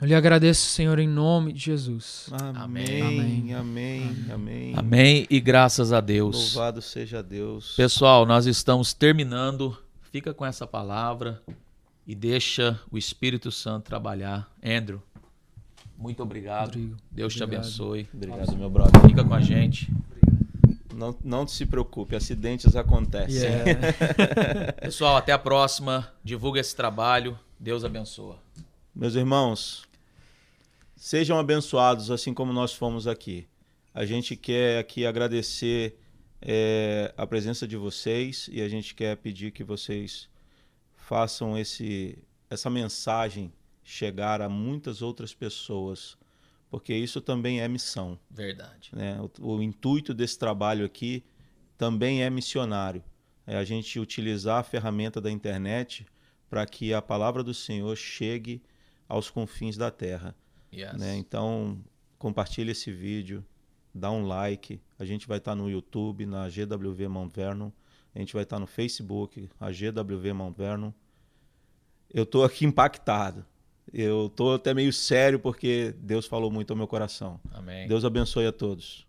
Eu lhe agradeço, Senhor, em nome de Jesus. Amém. Amém. Amém. Amém. Amém e graças a Deus. Louvado seja Deus. Pessoal, nós estamos terminando. Fica com essa palavra e deixa o Espírito Santo trabalhar. Andrew, muito obrigado. Rodrigo, Deus te obrigado. abençoe. Obrigado, meu brother. Fica com a gente. Não, não se preocupe, acidentes acontecem. Yeah. Pessoal, até a próxima. Divulga esse trabalho. Deus abençoa. Meus irmãos, sejam abençoados assim como nós fomos aqui. A gente quer aqui agradecer eh, a presença de vocês e a gente quer pedir que vocês façam esse, essa mensagem chegar a muitas outras pessoas, porque isso também é missão. Verdade. né? O, o intuito desse trabalho aqui também é missionário. É a gente utilizar a ferramenta da internet para que a palavra do Senhor chegue aos confins da terra. Yes. né? Então, compartilhe esse vídeo, dá um like. A gente vai estar no YouTube, na GWV Mount Vernon. A gente vai estar no Facebook, a GWV Mount Vernon. Eu estou aqui impactado. Eu estou até meio sério porque Deus falou muito ao meu coração. Amém. Deus abençoe a todos.